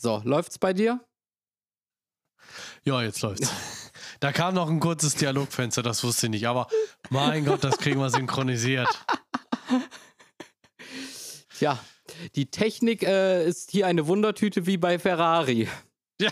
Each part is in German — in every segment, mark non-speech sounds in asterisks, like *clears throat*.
So, läuft's bei dir? Ja, jetzt läuft's. Da kam noch ein kurzes Dialogfenster, das wusste ich nicht, aber mein Gott, das kriegen wir synchronisiert. Tja, die Technik äh, ist hier eine Wundertüte wie bei Ferrari. Ja.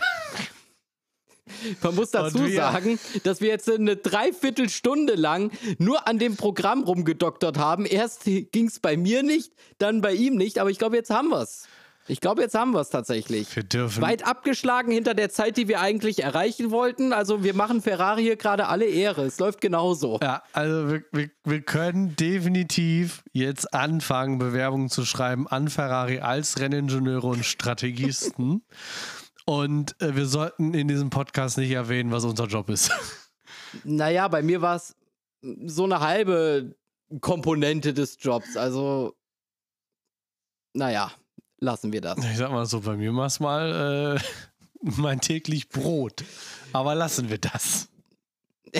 Man muss dazu sagen, dass wir jetzt eine Dreiviertelstunde lang nur an dem Programm rumgedoktert haben. Erst ging es bei mir nicht, dann bei ihm nicht, aber ich glaube, jetzt haben wir es. Ich glaube, jetzt haben wir es tatsächlich. Wir dürfen. Weit abgeschlagen hinter der Zeit, die wir eigentlich erreichen wollten. Also wir machen Ferrari hier gerade alle Ehre. Es läuft genauso. Ja, also wir, wir, wir können definitiv jetzt anfangen, Bewerbungen zu schreiben an Ferrari als Renningenieure und Strategisten. *laughs* Und äh, wir sollten in diesem Podcast nicht erwähnen, was unser Job ist. *laughs* Naja, bei mir war es so eine halbe Komponente des Jobs. Also, naja, lassen wir das. Ich sag mal so, bei mir war es mal äh, *laughs* mein täglich Brot. Aber lassen wir das. *laughs*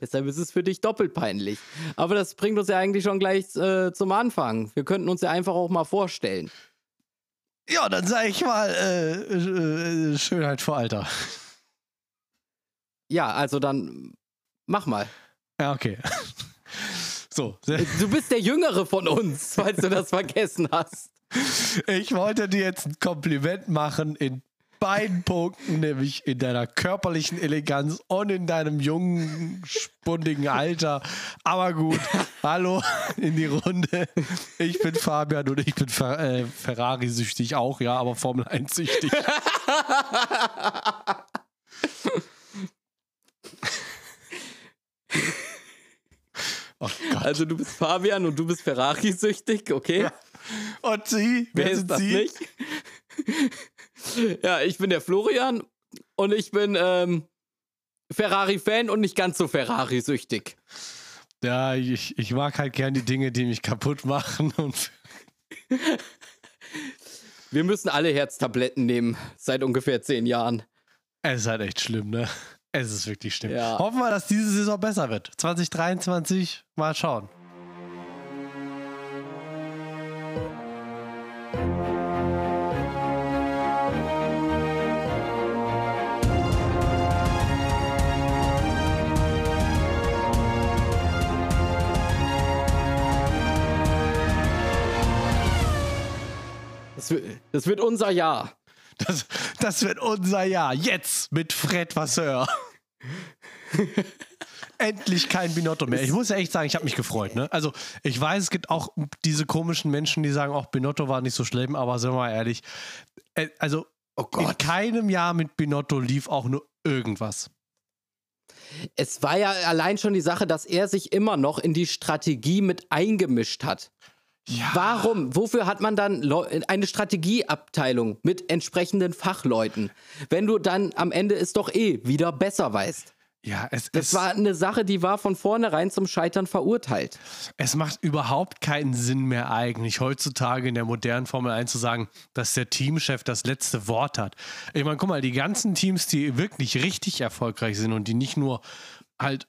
Deshalb ist es für dich doppelt peinlich. Aber das bringt uns ja eigentlich schon gleich äh, zum Anfang. Wir könnten uns ja einfach auch mal vorstellen. Ja, dann sag ich mal, äh, äh, Schönheit vor Alter. Ja, also dann mach mal. Ja, okay. *laughs* So, Du bist der Jüngere von uns, falls du das vergessen hast. Ich wollte dir jetzt ein Kompliment machen in beiden Punkten, nämlich in deiner körperlichen Eleganz und in deinem jungen, spundigen Alter. Aber gut, hallo in die Runde. Ich bin Fabian und ich bin Fer äh, Ferrari-süchtig auch, ja, aber Formel 1-süchtig. *laughs* Oh. Also du bist Fabian und du bist Ferrari-süchtig, okay? Und Sie? Wer ist sind das Sie? nicht? ja, ich bin der Florian und ich bin ähm, Ferrari-Fan und nicht ganz so Ferrari-süchtig. Ja, ich, ich mag halt gern die Dinge, die mich kaputt machen. Und *laughs* Wir müssen alle Herztabletten nehmen, seit ungefähr zehn Jahren. es ist halt echt schlimm, ne? Es ist wirklich schlimm. Ja. Hoffen wir, dass diese Saison besser wird. 2023, mal schauen. Das wird, das wird unser Jahr. Das, das wird unser Jahr. Jetzt mit Fred Vasseur. Endlich kein Binotto mehr. Ich muss ja echt sagen, ich habe mich gefreut. Ne? Also, ich weiß, es gibt auch diese komischen Menschen, die sagen, auch Binotto war nicht so schlimm, aber sind wir mal ehrlich. äh, Also, Oh in keinem Jahr mit Binotto lief auch nur irgendwas. Es war ja allein schon die Sache, dass er sich immer noch in die Strategie mit eingemischt hat. Ja. Warum? Wofür hat man dann eine Strategieabteilung mit entsprechenden Fachleuten, wenn du dann am Ende es doch eh wieder besser weißt? Ja, es, Das war eine Sache, die war von vornherein zum Scheitern verurteilt. es macht überhaupt keinen Sinn mehr eigentlich, heutzutage in der modernen Formel 1 zu sagen, dass der Teamchef das letzte Wort hat. Ich meine, guck mal, die ganzen Teams, die wirklich richtig erfolgreich sind und die nicht nur halt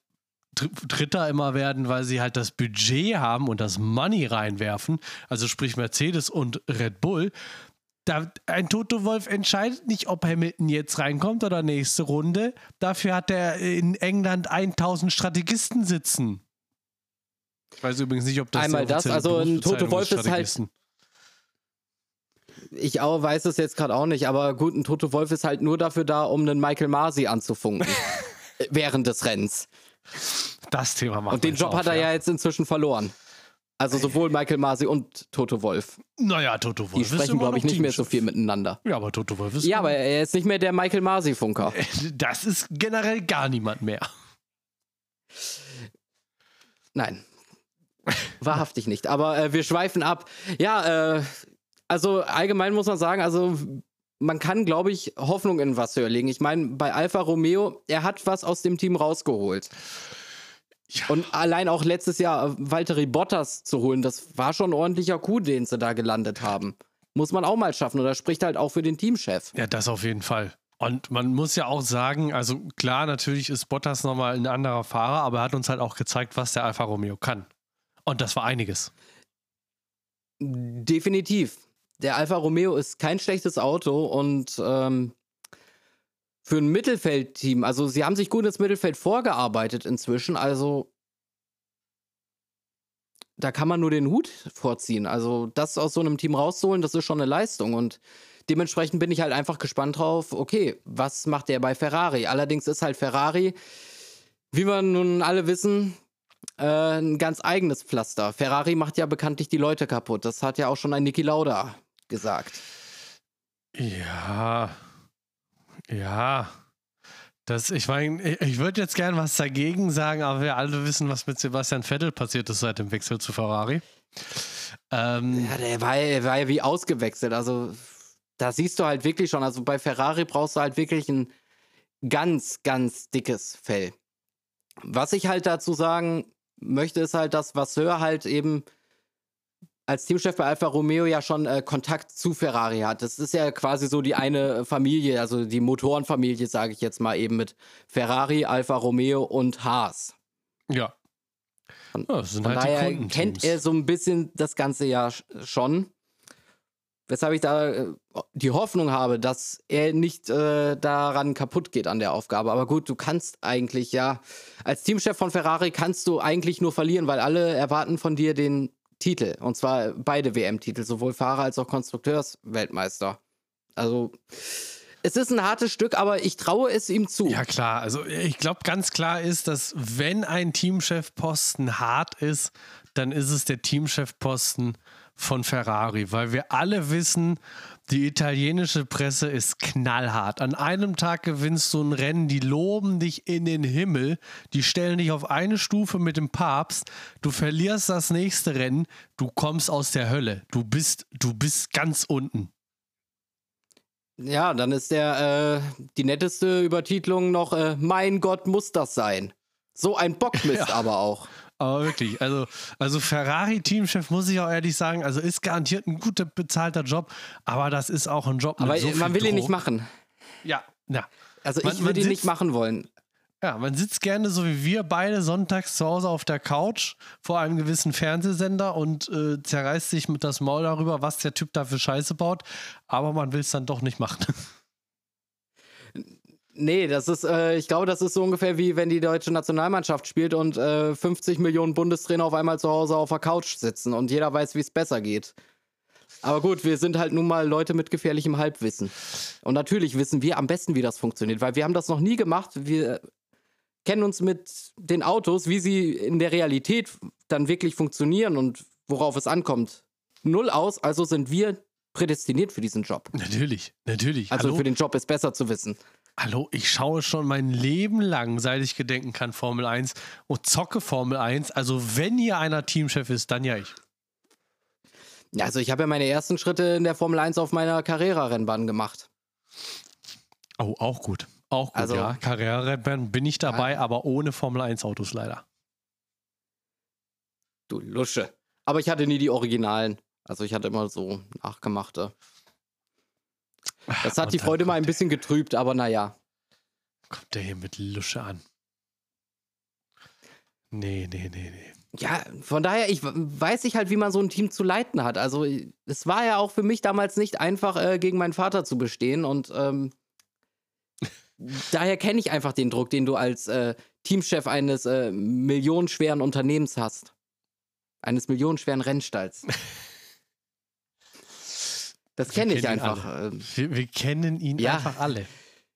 Dritter immer werden, weil sie halt das Budget haben und das Money reinwerfen, also sprich Mercedes und Red Bull. Da, ein Toto Wolf entscheidet nicht, ob Hamilton jetzt reinkommt oder nächste Runde. Dafür hat er in England 1000 Strategisten sitzen. Ich weiß übrigens nicht, ob das Einmal das, also ein Toto Wolf ist halt-. Ich auch weiß es jetzt gerade auch nicht, aber gut, ein Toto Wolf ist halt nur dafür da, um einen Michael Masi anzufunken. äh, *laughs* während des Rennens. Das Thema machen Und den Job auf, hat er ja jetzt inzwischen verloren. Also sowohl Michael Masi und Toto Wolf. Naja, Toto Wolf Die sprechen, glaube ich, nicht mehr so viel miteinander. Ja, aber Toto Wolf ist. Ja, aber er ist nicht mehr der Michael Masi-Funker. Das ist generell gar niemand mehr. Nein. Wahrhaftig nicht. Aber äh, wir schweifen ab. Ja, äh, also allgemein muss man sagen, also man kann, glaube ich, Hoffnung in Vasseur legen. Ich meine, bei Alfa Romeo, er hat was aus dem Team rausgeholt. Ja. Und allein auch letztes Jahr äh, Valtteri Bottas zu holen, das war schon ein ordentlicher Coup, den sie da gelandet haben. Muss man auch mal schaffen. Und das spricht halt auch für den Teamchef. Ja, das auf jeden Fall. Und man muss ja auch sagen, also klar, natürlich ist Bottas nochmal ein anderer Fahrer, aber er hat uns halt auch gezeigt, was der Alfa Romeo kann. Und das war einiges. Definitiv. Der Alfa Romeo ist kein schlechtes Auto und ähm, für ein Mittelfeldteam, also sie haben sich gut ins Mittelfeld vorgearbeitet inzwischen, also da kann man nur den Hut vorziehen. Also das aus so einem Team rauszuholen, das ist schon eine Leistung und dementsprechend bin ich halt einfach gespannt drauf, okay, was macht der bei Ferrari? Allerdings ist halt Ferrari, wie wir nun alle wissen, äh, ein ganz eigenes Pflaster. Ferrari macht ja bekanntlich die Leute kaputt. Das hat ja auch schon ein Niki Lauda gesagt. Ja. Ja. Das, ich meine, ich würde jetzt gern was dagegen sagen, aber wir alle wissen, was mit Sebastian Vettel passiert ist seit dem Wechsel zu Ferrari. Ähm, ja, der war, war ja wie ausgewechselt. Also, da siehst du halt wirklich schon, also bei Ferrari brauchst du halt wirklich ein ganz, ganz dickes Fell. Was ich halt dazu sagen möchte, ist halt, dass Vasseur halt eben als Teamchef bei Alfa Romeo ja schon äh, Kontakt zu Ferrari hat. Das ist ja quasi so die eine Familie, also die Motorenfamilie, sage ich jetzt mal eben mit Ferrari, Alfa Romeo und Haas. Ja. Von, ja, von halt daher kennt er so ein bisschen das ganze ja schon. Weshalb ich da äh, die Hoffnung habe, dass er nicht äh, daran kaputt geht an der Aufgabe. Aber gut, du kannst eigentlich ja, als Teamchef von Ferrari kannst du eigentlich nur verlieren, weil alle erwarten von dir den Titel. Und zwar beide WM-Titel, sowohl Fahrer als auch Konstrukteursweltmeister. Also, es ist ein hartes Stück, aber ich traue es ihm zu. Ja, klar. Also, ich glaube, ganz klar ist, dass wenn ein Teamchefposten hart ist, dann ist es der Teamchefposten von Ferrari, weil wir alle wissen, die italienische Presse ist knallhart. An einem Tag gewinnst du ein Rennen, die loben dich in den Himmel, die stellen dich auf eine Stufe mit dem Papst, du verlierst das nächste Rennen, du kommst aus der Hölle. Du bist, du bist ganz unten. Ja, dann ist der äh, die netteste Übertitlung noch äh, Mein Gott muss das sein. So ein Bockmist *laughs* ja. aber auch. Aber wirklich, also, also Ferrari-Teamchef muss ich auch ehrlich sagen, also ist garantiert ein guter bezahlter Job, aber das ist auch ein Job. Aber so man will Druck. ihn nicht machen. Ja, ja. Also man, ich würde ihn nicht machen wollen. Ja, man sitzt gerne so wie wir beide sonntags zu Hause auf der Couch vor einem gewissen Fernsehsender und äh, zerreißt sich mit das Maul darüber, was der Typ da für Scheiße baut, aber man will es dann doch nicht machen. *laughs* Nee, das ist, äh, ich glaube, das ist so ungefähr wie wenn die deutsche Nationalmannschaft spielt und äh, 50 Millionen Bundestrainer auf einmal zu Hause auf der Couch sitzen und jeder weiß, wie es besser geht. Aber gut, wir sind halt nun mal Leute mit gefährlichem Halbwissen. Und natürlich wissen wir am besten, wie das funktioniert, weil wir haben das noch nie gemacht. Wir kennen uns mit den Autos, wie sie in der Realität dann wirklich funktionieren und worauf es ankommt. Null aus, also sind wir prädestiniert für diesen Job. Natürlich, natürlich. Also Hallo? für den Job ist besser zu wissen. Hallo, ich schaue schon mein Leben lang, seit ich gedenken kann, Formel 1 und zocke Formel 1. Also, wenn hier einer Teamchef ist, dann ja ich. Ja, also ich habe ja meine ersten Schritte in der Formel 1 auf meiner Carrera-Rennbahn gemacht. Oh, auch gut. Auch gut, also, ja. Carrera-Rennbahn bin ich dabei, ja. aber ohne Formel 1-Autos leider. Du Lusche. Aber ich hatte nie die Originalen. Also ich hatte immer so nachgemachte. Das hat die Freude mal ein bisschen getrübt, aber naja. Kommt der hier mit Lusche an? Nee, nee, nee, nee. Ja, von daher, ich weiß ich halt, wie man so ein Team zu leiten hat. Also, es war ja auch für mich damals nicht einfach, äh, gegen meinen Vater zu bestehen. Und ähm, *laughs* daher kenne ich einfach den Druck, den du als äh, Teamchef eines äh, millionenschweren Unternehmens hast. Eines millionenschweren Rennstalls. *laughs* Das kenne ich einfach. Ähm. Wir, wir, kennen ihn ja. einfach alle.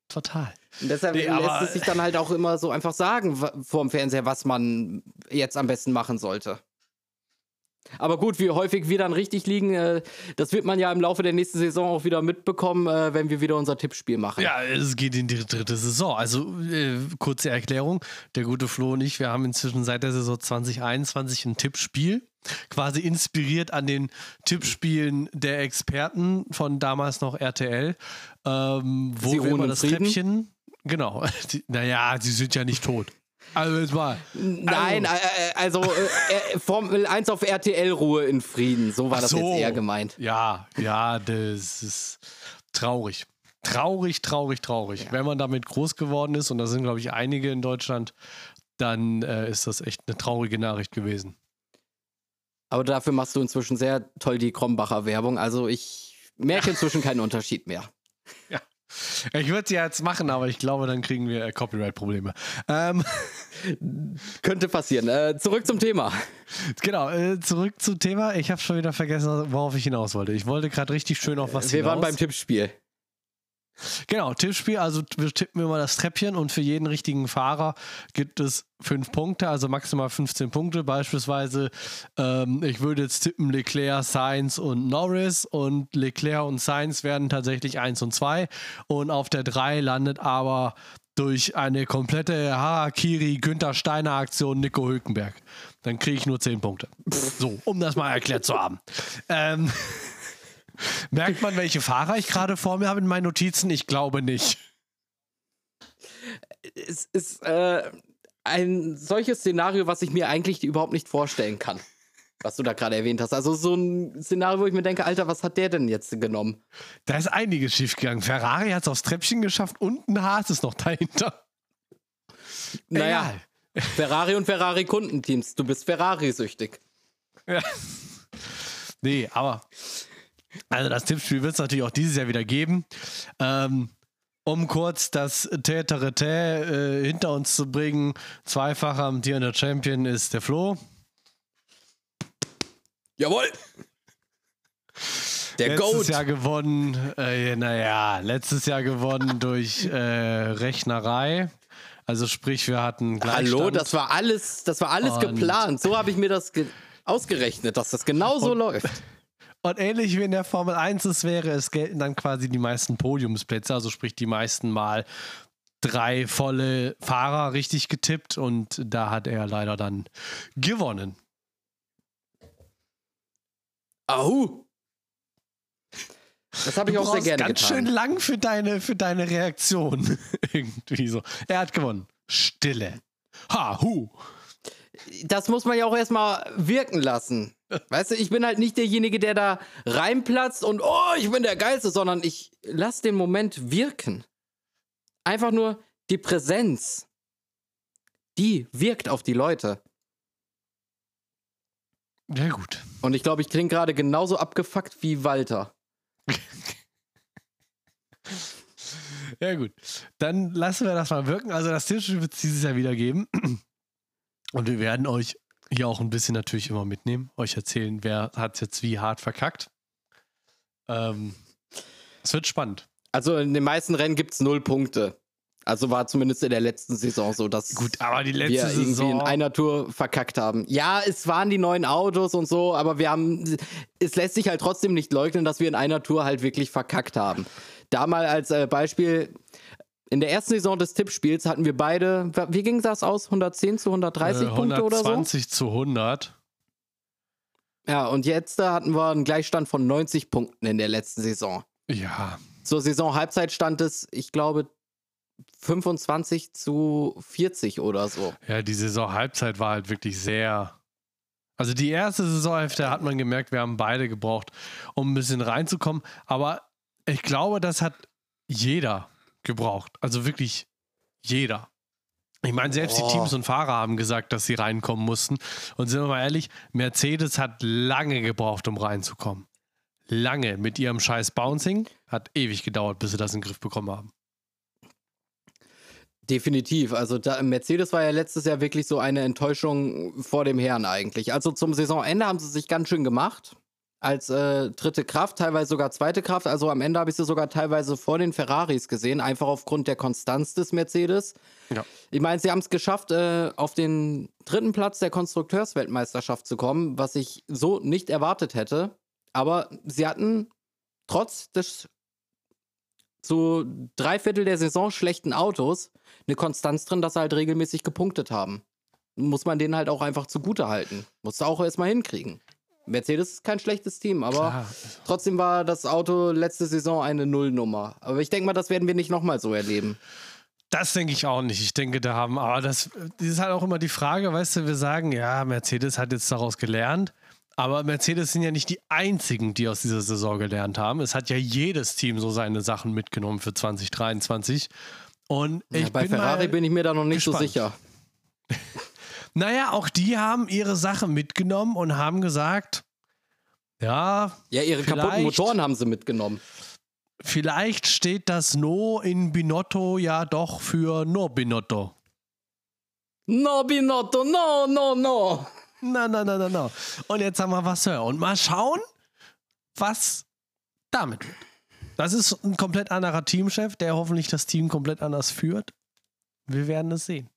Total. Und deshalb nee, lässt es sich dann halt auch immer so einfach sagen vor dem Fernseher, was man jetzt am besten machen sollte. Aber gut, wie häufig wir dann richtig liegen, äh, das wird man ja im Laufe der nächsten Saison auch wieder mitbekommen, äh, wenn wir wieder unser Tippspiel machen. Ja, es geht in die dritte Saison. Also äh, kurze Erklärung, der gute Flo und ich, wir haben inzwischen seit der Saison 2021 ein Tippspiel quasi inspiriert an den Tippspielen der Experten von damals noch RTL, ähm, wo Sie wir immer das Frieden? Treppchen, genau, *laughs* die, naja, sie sind ja nicht tot. Also jetzt mal. Nein, also, also äh, Formel 1 auf RTL Ruhe in Frieden. So war das so. jetzt eher gemeint. Ja, ja, das ist traurig. Traurig, traurig, traurig. Ja. Wenn man damit groß geworden ist, und da sind, glaube ich, einige in Deutschland, dann äh, ist das echt eine traurige Nachricht gewesen. Aber dafür machst du inzwischen sehr toll die Krombacher Werbung. Also ich ich merke inzwischen keinen Unterschied mehr. Ja. Ich würde es ja jetzt machen, aber ich glaube, dann kriegen wir äh, Copyright-Probleme. Ähm. *laughs* Könnte passieren. Äh, zurück zum Thema. Genau, äh, zurück zum Thema. Ich habe schon wieder vergessen, worauf ich hinaus wollte. Ich wollte gerade richtig schön auf was Wir hinaus. waren beim Tippspiel. Genau, Tippspiel, also wir tippen immer das Treppchen und für jeden richtigen Fahrer gibt es fünf Punkte, also maximal 15 Punkte. Beispielsweise, ähm, ich würde jetzt tippen Leclerc, Sainz und Norris und Leclerc und Sainz werden tatsächlich 1 und 2 und auf der 3 landet aber durch eine komplette Harakiri Günther Steiner Aktion Nico Hülkenberg. Dann kriege ich nur 10 Punkte. So, um das mal erklärt zu haben. Ähm, *laughs* Merkt man, welche Fahrer ich gerade vor mir habe in meinen Notizen? Ich glaube nicht. Es ist äh, ein solches Szenario, was ich mir eigentlich überhaupt nicht vorstellen kann. Was du da gerade erwähnt hast. Also so ein Szenario, wo ich mir denke, Alter, was hat der denn jetzt genommen? Da ist einiges schiefgegangen. Ferrari hat es aufs Treppchen geschafft und ein Haas ist noch dahinter. Naja, Egal. Ferrari und Ferrari-Kundenteams. Du bist Ferrari-süchtig. Ja. Nee, aber also das Tippspiel wird es natürlich auch dieses Jahr wieder geben. Ähm, um kurz das Täterete äh, hinter uns zu bringen, zweifacher amtierender Champion ist der Flo. Jawohl! Der letztes Goat. Jahr gewonnen, äh, naja, letztes Jahr gewonnen durch äh, Rechnerei. Also sprich, wir hatten Gleichstand. Hallo, das war alles, das war alles geplant. So habe ich mir das ge ausgerechnet, dass das genau so läuft. Und ähnlich wie in der Formel 1 es wäre, es gelten dann quasi die meisten Podiumsplätze, also sprich die meisten Mal drei volle Fahrer richtig getippt und da hat er leider dann gewonnen. Ahu! Das habe ich auch sehr gerne ganz getan. schön lang für deine, für deine Reaktion. *laughs* Irgendwie so. Er hat gewonnen. Stille. Ha, hu. Das muss man ja auch erstmal wirken lassen. Weißt du, ich bin halt nicht derjenige, der da reinplatzt und oh, ich bin der Geilste, sondern ich lasse den Moment wirken. Einfach nur die Präsenz, die wirkt auf die Leute. Ja, gut. Und ich glaube, ich klinge gerade genauso abgefuckt wie Walter. *laughs* ja, gut. Dann lassen wir das mal wirken. Also, das Tisch wird es dieses Jahr wieder geben. *clears throat* Und wir werden euch hier auch ein bisschen natürlich immer mitnehmen, euch erzählen, wer hat jetzt wie hart verkackt. Ähm, es wird spannend. Also in den meisten Rennen gibt es null Punkte. Also war zumindest in der letzten Saison so, dass Gut, aber die letzte wir irgendwie Saison in einer Tour verkackt haben. Ja, es waren die neuen Autos und so, aber wir haben, es lässt sich halt trotzdem nicht leugnen, dass wir in einer Tour halt wirklich verkackt haben. Da mal als äh, Beispiel, in der ersten Saison des Tippspiels hatten wir beide, wie ging das aus? 110 zu 130 äh, Punkte oder so? 120 zu 100. Ja, und jetzt da hatten wir einen Gleichstand von 90 Punkten in der letzten Saison. Ja. Zur Saison-Halbzeit stand es, ich glaube, 25 zu 40 oder so. Ja, die Saison-Halbzeit war halt wirklich sehr. Also die erste Saisonhälfte hat man gemerkt, wir haben beide gebraucht, um ein bisschen reinzukommen. Aber ich glaube, das hat jeder gebraucht. Also wirklich jeder. Ich meine, selbst oh. die Teams und Fahrer haben gesagt, dass sie reinkommen mussten. Und sind wir mal ehrlich, Mercedes hat lange gebraucht, um reinzukommen. Lange. Mit ihrem scheiß Bouncing hat ewig gedauert, bis sie das in den Griff bekommen haben. Definitiv. Also da, Mercedes war ja letztes Jahr wirklich so eine Enttäuschung vor dem Herrn eigentlich. Also zum Saisonende haben sie sich ganz schön gemacht als äh, dritte Kraft, teilweise sogar zweite Kraft. Also am Ende habe ich sie sogar teilweise vor den Ferraris gesehen, einfach aufgrund der Konstanz des Mercedes. Ja. Ich meine, sie haben es geschafft, äh, auf den dritten Platz der Konstrukteursweltmeisterschaft zu kommen, was ich so nicht erwartet hätte. Aber sie hatten trotz des zu drei Viertel der Saison schlechten Autos eine Konstanz drin, dass sie halt regelmäßig gepunktet haben. Muss man denen halt auch einfach zugute halten. Musst du auch erstmal hinkriegen. Mercedes ist kein schlechtes Team, aber Klar. trotzdem war das Auto letzte Saison eine Nullnummer. Aber ich denke mal, das werden wir nicht nochmal so erleben. Das denke ich auch nicht. Ich denke, da haben, aber das, das ist halt auch immer die Frage, weißt du, wir sagen, ja, Mercedes hat jetzt daraus gelernt. Aber Mercedes sind ja nicht die einzigen, die aus dieser Saison gelernt haben. Es hat ja jedes Team so seine Sachen mitgenommen für 2023. Und ich ja, bei bin Ferrari bin ich mir da noch nicht gespannt. so sicher. *laughs* Naja, auch die haben ihre Sache mitgenommen und haben gesagt, Ja. Ja, ihre kaputten Motoren haben sie mitgenommen. Vielleicht steht das No in Binotto ja doch für No Binotto. No Binotto, no, no, no. Na, na, na, na, na. Und jetzt haben wir Vasseur. Und mal schauen, was damit wird. Das ist ein komplett anderer Teamchef, der hoffentlich das Team komplett anders führt. Wir werden es sehen.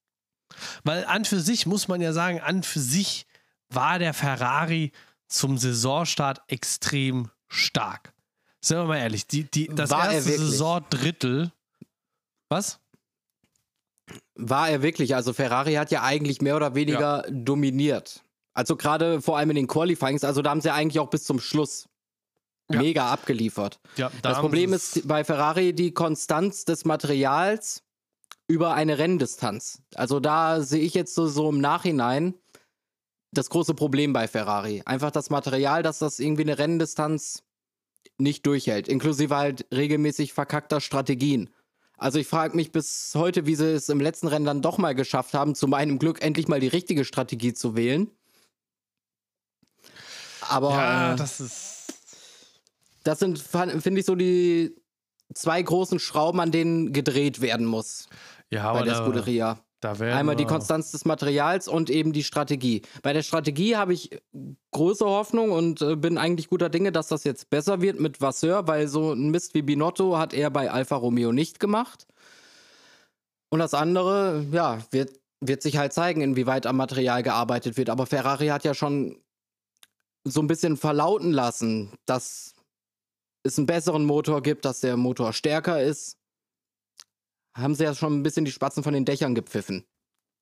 Weil an für sich muss man ja sagen, an für sich war der Ferrari zum Saisonstart extrem stark. Sind wir mal ehrlich, die, die, das War er erste wirklich? Saisondrittel. Was? War er wirklich. Also Ferrari hat ja eigentlich mehr oder weniger dominiert. Also gerade vor allem in den Qualifyings, also da haben sie eigentlich auch bis zum Schluss Ja. mega abgeliefert. Ja, da das Problem ist bei Ferrari die Konstanz des Materials über eine Renndistanz. Also da sehe ich jetzt so, so im Nachhinein das große Problem bei Ferrari. Einfach das Material, dass das irgendwie eine Renndistanz nicht durchhält, inklusive halt regelmäßig verkackter Strategien. Also ich frage mich bis heute, wie sie es im letzten Rennen dann doch mal geschafft haben, zu meinem Glück endlich mal die richtige Strategie zu wählen. Aber Ja, das ist. das sind, finde ich, so die zwei großen Schrauben, an denen gedreht werden muss Ja, bei aber der Scuderia. Einmal die Konstanz des Materials und eben die Strategie. Bei der Strategie habe ich große Hoffnung und äh, bin eigentlich guter Dinge, dass das jetzt besser wird mit Vasseur, weil so ein Mist wie Binotto hat er bei Alfa Romeo nicht gemacht. Und das andere, ja, wird, wird sich halt zeigen, inwieweit am Material gearbeitet wird. Aber Ferrari hat ja schon so ein bisschen verlauten lassen, dass es einen besseren Motor gibt, dass der Motor stärker ist. Haben sie ja schon ein bisschen die Spatzen von den Dächern gepfiffen.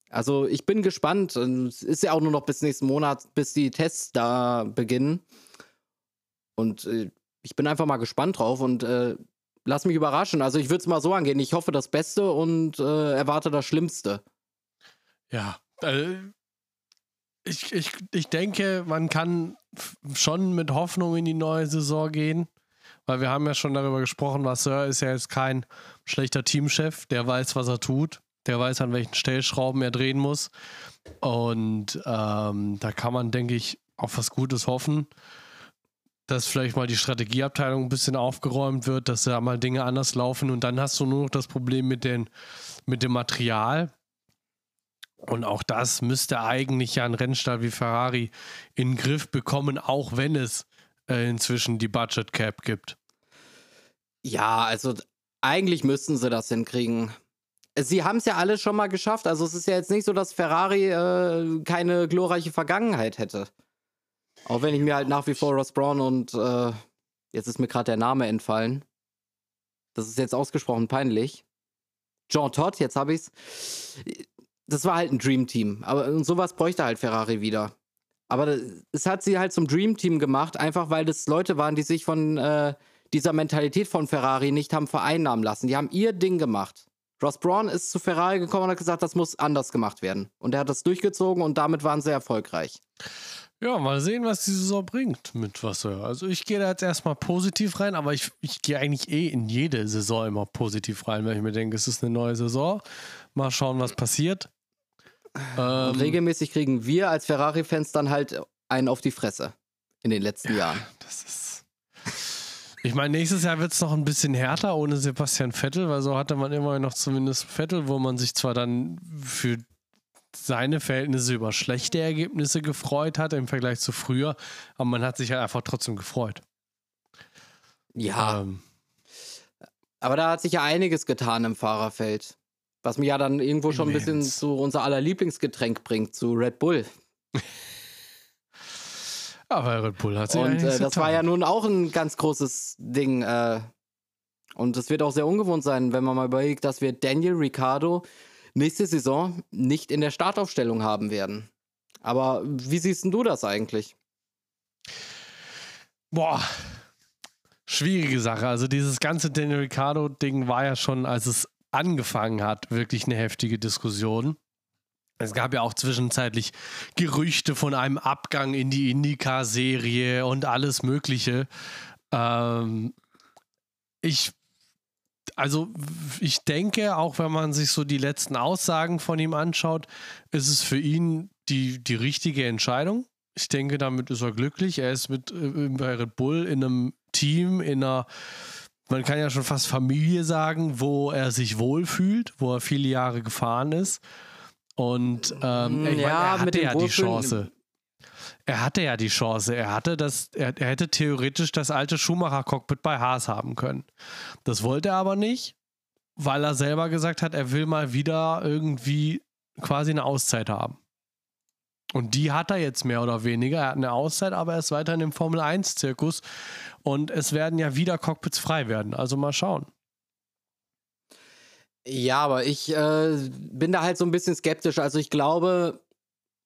Also ich bin gespannt. Und Es ist ja auch nur noch bis nächsten Monat, bis die Tests da beginnen. Und äh, ich bin einfach mal gespannt drauf und äh, lass mich überraschen. Also ich würde es mal so angehen. Ich hoffe das Beste und äh, erwarte das Schlimmste. Ja, äh, ich, ich, ich denke, man kann schon mit Hoffnung in die neue Saison gehen, weil wir haben ja schon darüber gesprochen, Vasseur ist ja jetzt kein schlechter Teamchef, der weiß, was er tut, der weiß, an welchen Stellschrauben er drehen muss. Und ähm, da kann man, denke ich, auf was Gutes hoffen, dass vielleicht mal die Strategieabteilung ein bisschen aufgeräumt wird, dass da mal Dinge anders laufen. Und dann hast du nur noch das Problem mit, den, mit dem Material, und auch das müsste eigentlich ja ein Rennstall wie Ferrari in den Griff bekommen, auch wenn es äh, inzwischen die Budget Cap gibt. Ja, also eigentlich müssten sie das hinkriegen. Sie haben es ja alle schon mal geschafft. Also es ist ja jetzt nicht so, dass Ferrari äh, keine glorreiche Vergangenheit hätte. Auch wenn ich mir halt nach wie vor Ross Brown und äh, jetzt ist mir gerade der Name entfallen. Das ist jetzt ausgesprochen peinlich. Jean Todt, jetzt habe ich's. Das war halt ein Dream Team. Aber sowas bräuchte halt Ferrari wieder. Aber es hat sie halt zum Dream Team gemacht, einfach weil das Leute waren, die sich von äh, dieser Mentalität von Ferrari nicht haben vereinnahmen lassen. Die haben ihr Ding gemacht. Ross Braun ist zu Ferrari gekommen und hat gesagt, das muss anders gemacht werden. Und er hat das durchgezogen und damit waren sie erfolgreich. Ja, mal sehen, was die Saison bringt mit Wasser. Also ich gehe da jetzt erstmal positiv rein, aber ich, ich gehe eigentlich eh in jede Saison immer positiv rein, weil ich mir denke, es ist eine neue Saison. Mal schauen, was passiert. Ähm, Und regelmäßig kriegen wir als Ferrari-Fans dann halt einen auf die Fresse in den letzten Jahren. Das ist. Ich meine, nächstes Jahr wird es noch ein bisschen härter ohne Sebastian Vettel, weil so hatte man immer noch zumindest Vettel, wo man sich zwar dann für seine Verhältnisse über schlechte Ergebnisse gefreut hat im Vergleich zu früher, aber man hat sich halt einfach trotzdem gefreut. Ja, Ähm, aber da hat sich ja einiges getan im Fahrerfeld. Was mich ja dann irgendwo schon ein bisschen zu unser aller Lieblingsgetränk bringt, zu Red Bull. *laughs* aber Red Bull hat sich Und äh, das war ja nun auch ein ganz großes Ding. Äh, und es wird auch sehr ungewohnt sein, wenn man mal überlegt, dass wir Daniel Ricciardo nächste Saison nicht in der Startaufstellung haben werden. Aber wie siehst denn du das eigentlich? Boah. Schwierige Sache. Also dieses ganze Daniel Ricciardo-Ding war ja schon, als es angefangen hat, wirklich eine heftige Diskussion. Es gab ja auch zwischenzeitlich Gerüchte von einem Abgang in die Indica-Serie und alles Mögliche. Ähm, ich, also ich denke, auch wenn man sich so die letzten Aussagen von ihm anschaut, ist es für ihn die, die richtige Entscheidung. Ich denke, damit ist er glücklich. Er ist mit äh, bei Red Bull in einem Team, in einer, man kann ja schon fast Familie sagen, wo er sich wohlfühlt, wo er viele Jahre gefahren ist. Und ähm, ich Ja, meine, er hatte ja die Chance. Er hatte ja die Chance. Er hatte das, er, er hätte theoretisch das alte Schumacher-Cockpit bei Haas haben können. Das wollte er aber nicht, weil er selber gesagt hat, er will mal wieder irgendwie quasi eine Auszeit haben. Und die hat er jetzt mehr oder weniger. Er hat eine Auszeit, aber er ist weiterhin im Formel 1-Zirkus. Und es werden ja wieder Cockpits frei werden. Also mal schauen. Ja, aber ich äh, bin da halt so ein bisschen skeptisch. Also ich glaube,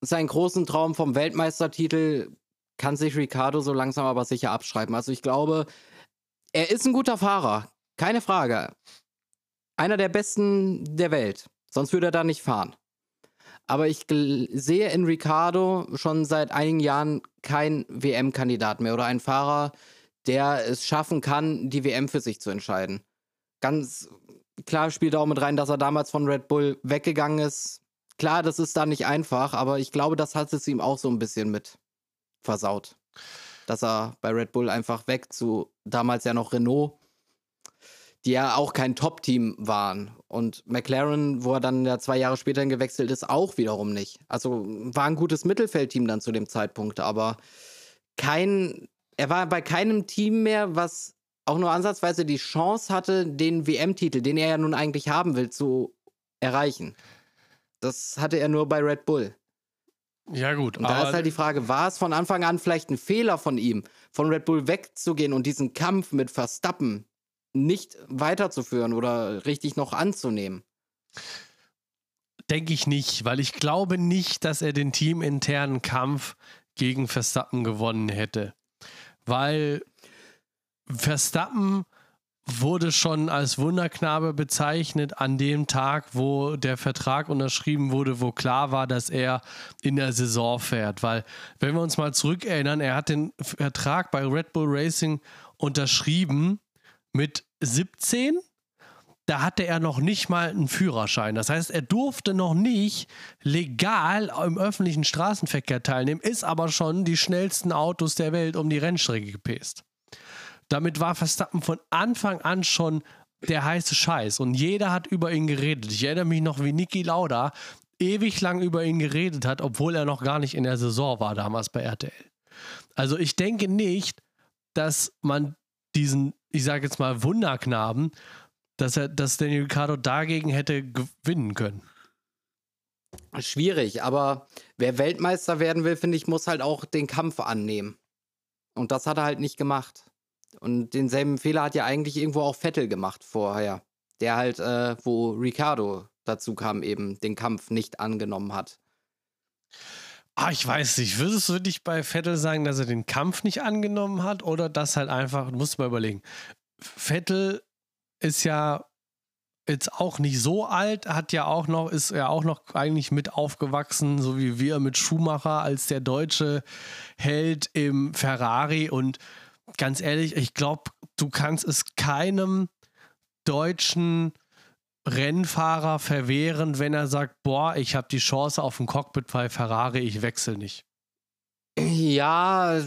seinen großen Traum vom Weltmeistertitel kann sich Ricardo so langsam aber sicher abschreiben. Also ich glaube, er ist ein guter Fahrer, keine Frage. Einer der besten der Welt. Sonst würde er da nicht fahren. Aber ich sehe in Ricardo schon seit einigen Jahren kein WM-Kandidat mehr oder einen Fahrer, der es schaffen kann, die WM für sich zu entscheiden. Ganz klar spielt auch mit rein, dass er damals von Red Bull weggegangen ist. Klar, das ist da nicht einfach, aber ich glaube, das hat es ihm auch so ein bisschen mit versaut. Dass er bei Red Bull einfach weg zu damals ja noch Renault, die ja auch kein Top-Team waren. Und McLaren, wo er dann ja zwei Jahre später gewechselt ist, auch wiederum nicht. Also war ein gutes Mittelfeldteam dann zu dem Zeitpunkt, aber kein, er war bei keinem Team mehr, was auch nur ansatzweise die Chance hatte, den WM-Titel, den er ja nun eigentlich haben will, zu erreichen. Das hatte er nur bei Red Bull. Ja, gut. Und da ist halt die Frage, war es von Anfang an vielleicht ein Fehler von ihm, von Red Bull wegzugehen und diesen Kampf mit Verstappen nicht weiterzuführen oder richtig noch anzunehmen? Denke ich nicht, weil ich glaube nicht, dass er den teaminternen Kampf gegen Verstappen gewonnen hätte. Weil Verstappen wurde schon als Wunderknabe bezeichnet an dem Tag, wo der Vertrag unterschrieben wurde, wo klar war, dass er in der Saison fährt. Weil, wenn wir uns mal zurückerinnern, er hat den Vertrag bei Red Bull Racing unterschrieben mit 17 da hatte er noch nicht mal einen Führerschein. Das heißt, er durfte noch nicht legal im öffentlichen Straßenverkehr teilnehmen, ist aber schon die schnellsten Autos der Welt um die Rennstrecke gepäst. Damit war Verstappen von Anfang an schon der heiße Scheiß und jeder hat über ihn geredet. Ich erinnere mich noch, wie Niki Lauda ewig lang über ihn geredet hat, obwohl er noch gar nicht in der Saison war damals bei RTL. Also ich denke nicht, dass man diesen, ich sage jetzt mal, Wunderknaben dass er, dass Daniel Ricciardo dagegen hätte gewinnen können. Schwierig, aber wer Weltmeister werden will, finde ich, muss halt auch den Kampf annehmen. Und das hat er halt nicht gemacht. Und denselben Fehler hat ja eigentlich irgendwo auch Vettel gemacht vorher. Der halt, äh, wo Ricardo dazu kam, eben den Kampf nicht angenommen hat. Ah, ich weiß nicht. Würdest du nicht bei Vettel sagen, dass er den Kampf nicht angenommen hat oder das halt einfach, du musst mal überlegen. Vettel ist ja jetzt auch nicht so alt, hat ja auch noch, ist ja auch noch eigentlich mit aufgewachsen, so wie wir mit Schumacher als der deutsche Held im Ferrari. Und ganz ehrlich, ich glaube, du kannst es keinem deutschen Rennfahrer verwehren, wenn er sagt, boah, ich habe die Chance auf ein Cockpit bei Ferrari, ich wechsle nicht. Ja,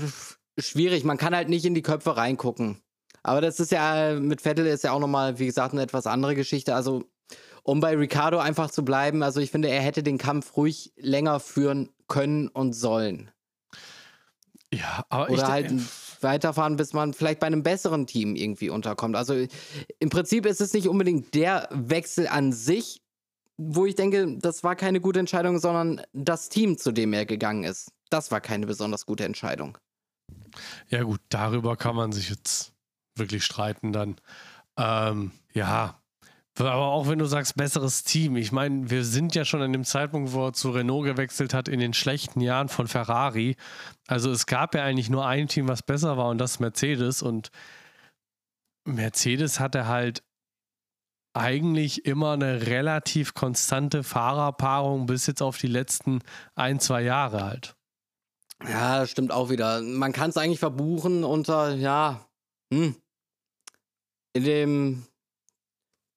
schwierig. Man kann halt nicht in die Köpfe reingucken. Aber das ist ja, mit Vettel ist ja auch nochmal, wie gesagt, eine etwas andere Geschichte. Also, um bei Ricardo einfach zu bleiben, also ich finde, er hätte den Kampf ruhig länger führen können und sollen. Ja, aber Oder ich, halt weiterfahren, bis man vielleicht bei einem besseren Team irgendwie unterkommt. Also im Prinzip ist es nicht unbedingt der Wechsel an sich, wo ich denke, das war keine gute Entscheidung, sondern das Team, zu dem er gegangen ist. Das war keine besonders gute Entscheidung. Ja, gut, darüber kann man sich jetzt wirklich streiten dann. Ähm, ja, aber auch wenn du sagst, besseres Team. Ich meine, wir sind ja schon an dem Zeitpunkt, wo er zu Renault gewechselt hat, in den schlechten Jahren von Ferrari. Also es gab ja eigentlich nur ein Team, was besser war und das ist Mercedes. Und Mercedes hatte halt eigentlich immer eine relativ konstante Fahrerpaarung bis jetzt auf die letzten ein, zwei Jahre halt. Ja, stimmt auch wieder. Man kann es eigentlich verbuchen unter, ja, hm, in dem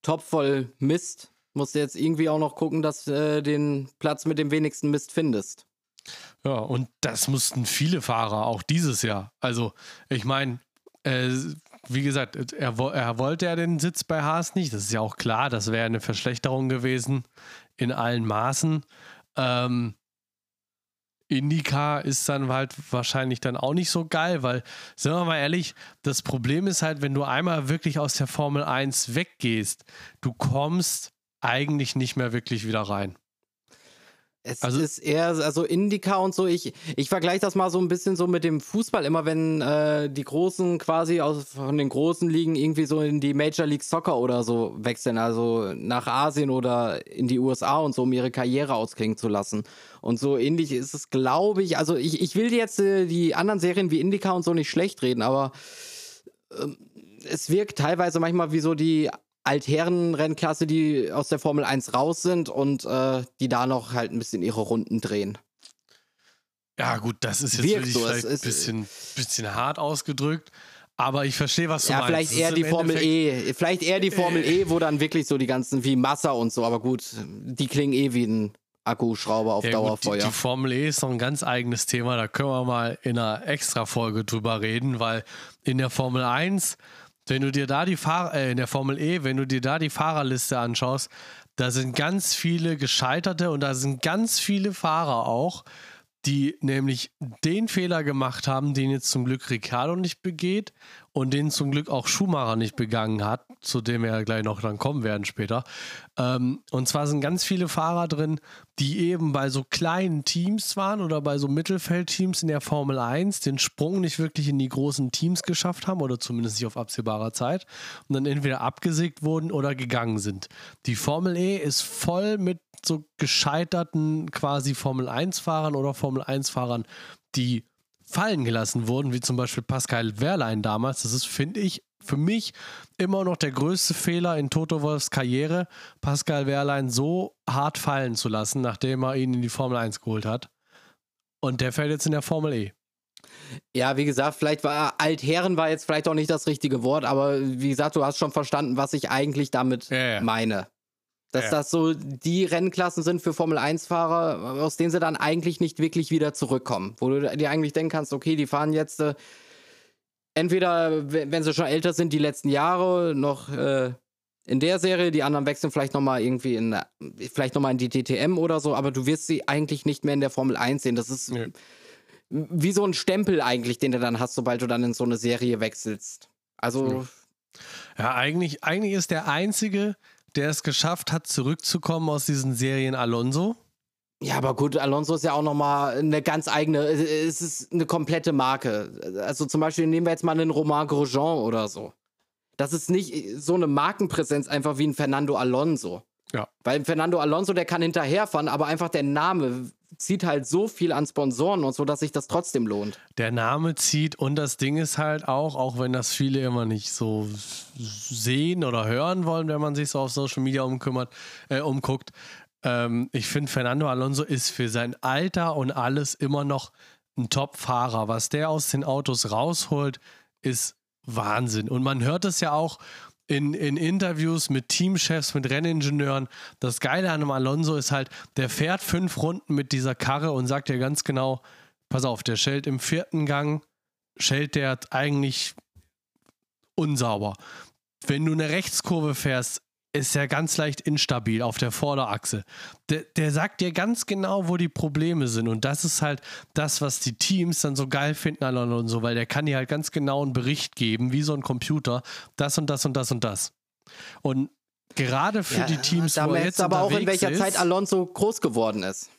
Topf voll Mist musst du jetzt irgendwie auch noch gucken, dass du äh, den Platz mit dem wenigsten Mist findest. Ja, und das mussten viele Fahrer auch dieses Jahr. Also, ich meine, äh, wie gesagt, er, er, wollte ja den Sitz bei Haas nicht. Das ist ja auch klar, das wäre eine Verschlechterung gewesen in allen Maßen. Ähm, IndyCar ist dann halt wahrscheinlich dann auch nicht so geil, weil, sagen wir mal ehrlich, das Problem ist halt, wenn du einmal wirklich aus der Formel 1 weggehst, du kommst eigentlich nicht mehr wirklich wieder rein. Es also, ist eher, also Indica und so, ich, ich vergleiche das mal so ein bisschen so mit dem Fußball, immer wenn äh, die Großen quasi aus, von den großen Ligen irgendwie so in die Major League Soccer oder so wechseln, also nach Asien oder in die USA und so, um ihre Karriere ausklingen zu lassen. Und so ähnlich ist es, glaube ich, also ich, ich will jetzt äh, die anderen Serien wie Indica und so nicht schlecht reden, aber äh, es wirkt teilweise manchmal wie so die Altherrenrennklasse, die aus der Formel 1 raus sind und äh, die da noch halt ein bisschen ihre Runden drehen. Ja, gut, das ist jetzt Wirkt so, vielleicht ein bisschen, bisschen hart ausgedrückt. Aber ich verstehe, was du ja, meinst. Vielleicht eher die Formel Endeffekt E. Vielleicht eher die Formel äh, E, wo dann wirklich so die ganzen wie Massa und so, aber gut, die klingen eh wie ein Akkuschrauber auf ja, Dauerfeuer. Gut, die, die, Formel E ist noch ein ganz eigenes Thema, da können wir mal in einer Extra-Folge drüber reden, weil in der Formel 1 wenn du dir da die Fahrer, äh, in der Formel E, wenn du dir da die Fahrerliste anschaust, da sind ganz viele Gescheiterte und da sind ganz viele Fahrer auch, die nämlich den Fehler gemacht haben, den jetzt zum Glück Ricciardo nicht begeht und den zum Glück auch Schumacher nicht begangen hat, zu dem wir gleich noch dann kommen werden später. Ähm, und zwar sind ganz viele Fahrer drin, die eben bei so kleinen Teams waren oder bei so Mittelfeldteams in der Formel 1 den Sprung nicht wirklich in die großen Teams geschafft haben oder zumindest nicht auf absehbarer Zeit und dann entweder abgesägt wurden oder gegangen sind. Die Formel E ist voll mit so gescheiterten quasi Formel 1-Fahrern oder Formel 1-Fahrern, die fallen gelassen wurden, wie zum Beispiel Pascal Wehrlein damals. Das ist, finde ich, für mich immer noch der größte Fehler in Toto Wolfs Karriere, Pascal Wehrlein so hart fallen zu lassen, nachdem er ihn in die Formel 1 geholt hat. Und der fällt jetzt in der Formel E. Ja, wie gesagt, vielleicht war Altherren war jetzt vielleicht auch nicht das richtige Wort, aber wie gesagt, du hast schon verstanden, was ich eigentlich damit ja, ja. meine. Dass ja. das so die Rennklassen sind für Formel-1-Fahrer, aus denen sie dann eigentlich nicht wirklich wieder zurückkommen. Wo du dir eigentlich denken kannst, okay, die fahren jetzt äh, entweder, wenn sie schon älter sind, die letzten Jahre noch äh, in der Serie, die anderen wechseln vielleicht nochmal irgendwie in, vielleicht nochmal in die DTM oder so, aber du wirst sie eigentlich nicht mehr in der Formel 1 sehen. Das ist ja. wie so ein Stempel eigentlich, den du dann hast, sobald du dann in so eine Serie wechselst. Also. Ja, eigentlich, eigentlich ist der einzige, der es geschafft hat, zurückzukommen aus diesen Serien Alonso. Ja, aber gut, Alonso ist ja auch nochmal eine ganz eigene, es ist eine komplette Marke. Also zum Beispiel nehmen wir jetzt mal einen Romain Grosjean oder so. Das ist nicht so eine Markenpräsenz einfach wie ein Fernando Alonso. Ja. Weil Fernando Alonso, der kann hinterherfahren, aber einfach der Name zieht halt so viel an Sponsoren und so, dass sich das trotzdem lohnt. Der Name zieht und das Ding ist halt auch, auch wenn das viele immer nicht so sehen oder hören wollen, wenn man sich so auf Social Media umkümmert, äh, umguckt. Ähm, ich finde, Fernando Alonso ist für sein Alter und alles immer noch ein Top-Fahrer. Was der aus den Autos rausholt, ist Wahnsinn. Und man hört es ja auch, in, in Interviews mit Teamchefs, mit Renningenieuren. Das Geile an einem Alonso ist halt, der fährt fünf Runden mit dieser Karre und sagt dir ganz genau, pass auf, der schellt im vierten Gang, schellt der eigentlich unsauber. Wenn du eine Rechtskurve fährst, ist er ganz leicht instabil auf der Vorderachse. Der, der sagt dir ganz genau, wo die Probleme sind. Und das ist halt das, was die Teams dann so geil finden an Alonso, weil der kann dir halt ganz genau einen Bericht geben, wie so ein Computer, das und das und das und das. Und gerade für ja, die Teams, da wo er jetzt aber auch in welcher ist, Zeit Alonso groß geworden ist.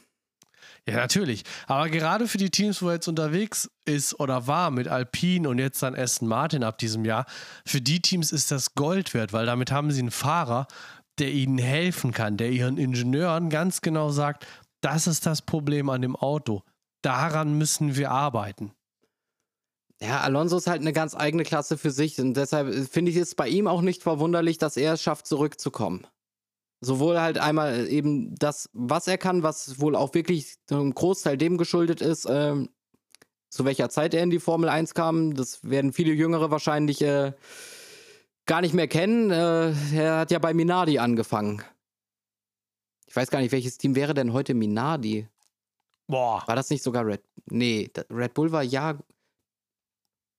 Ja, natürlich. Aber gerade für die Teams, wo er jetzt unterwegs ist oder war mit Alpine und jetzt dann Aston Martin ab diesem Jahr, für die Teams ist das Gold wert, weil damit haben sie einen Fahrer, der ihnen helfen kann, der ihren Ingenieuren ganz genau sagt, das ist das Problem an dem Auto. Daran müssen wir arbeiten. Ja, Alonso ist halt eine ganz eigene Klasse für sich und deshalb finde ich es bei ihm auch nicht verwunderlich, dass er es schafft, zurückzukommen. Sowohl halt einmal eben das, was er kann, was wohl auch wirklich zum Großteil dem geschuldet ist, ähm, zu welcher Zeit er in die Formel 1 kam. Das werden viele Jüngere wahrscheinlich äh, gar nicht mehr kennen. Äh, er hat ja bei Minardi angefangen. Ich weiß gar nicht, welches Team wäre denn heute Minardi? Boah. War das nicht sogar Red? Nee, Red Bull war ja.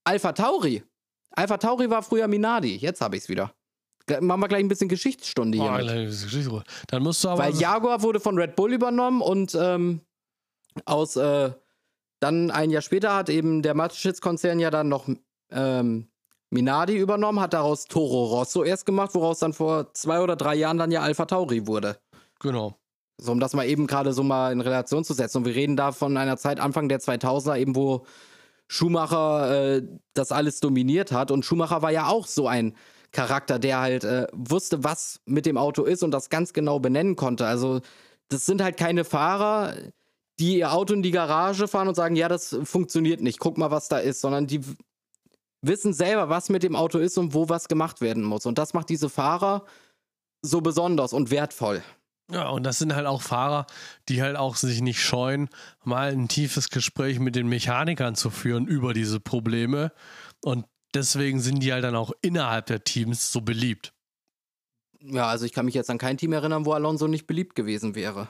Alpha Tauri. Alpha Tauri war früher Minardi. Jetzt habe ich es wieder. Machen wir gleich ein bisschen Geschichtsstunde hier. Oh, Dann musst du aber. Weil Jaguar wurde von Red Bull übernommen und ähm, aus. Äh, dann ein Jahr später hat eben der Mateschitz-Konzern ja dann noch ähm, Minardi übernommen, hat daraus Toro Rosso erst gemacht, woraus dann vor zwei oder drei Jahren dann ja Alpha Tauri wurde. Genau. So, um das mal eben gerade so mal in Relation zu setzen. Und wir reden da von einer Zeit Anfang der 2000er, eben wo Schumacher äh, das alles dominiert hat. Und Schumacher war ja auch so ein Charakter, der halt äh, wusste, was mit dem Auto ist und das ganz genau benennen konnte. Also, das sind halt keine Fahrer, die ihr Auto in die Garage fahren und sagen, ja, das funktioniert nicht, guck mal, was da ist, sondern die wissen selber, was mit dem Auto ist und wo was gemacht werden muss. Und das macht diese Fahrer so besonders und wertvoll. Ja, und das sind halt auch Fahrer, die halt auch sich nicht scheuen, mal ein tiefes Gespräch mit den Mechanikern zu führen über diese Probleme. Und deswegen sind die halt dann auch innerhalb der Teams so beliebt. Ja, also ich kann mich jetzt an kein Team erinnern, wo Alonso nicht beliebt gewesen wäre.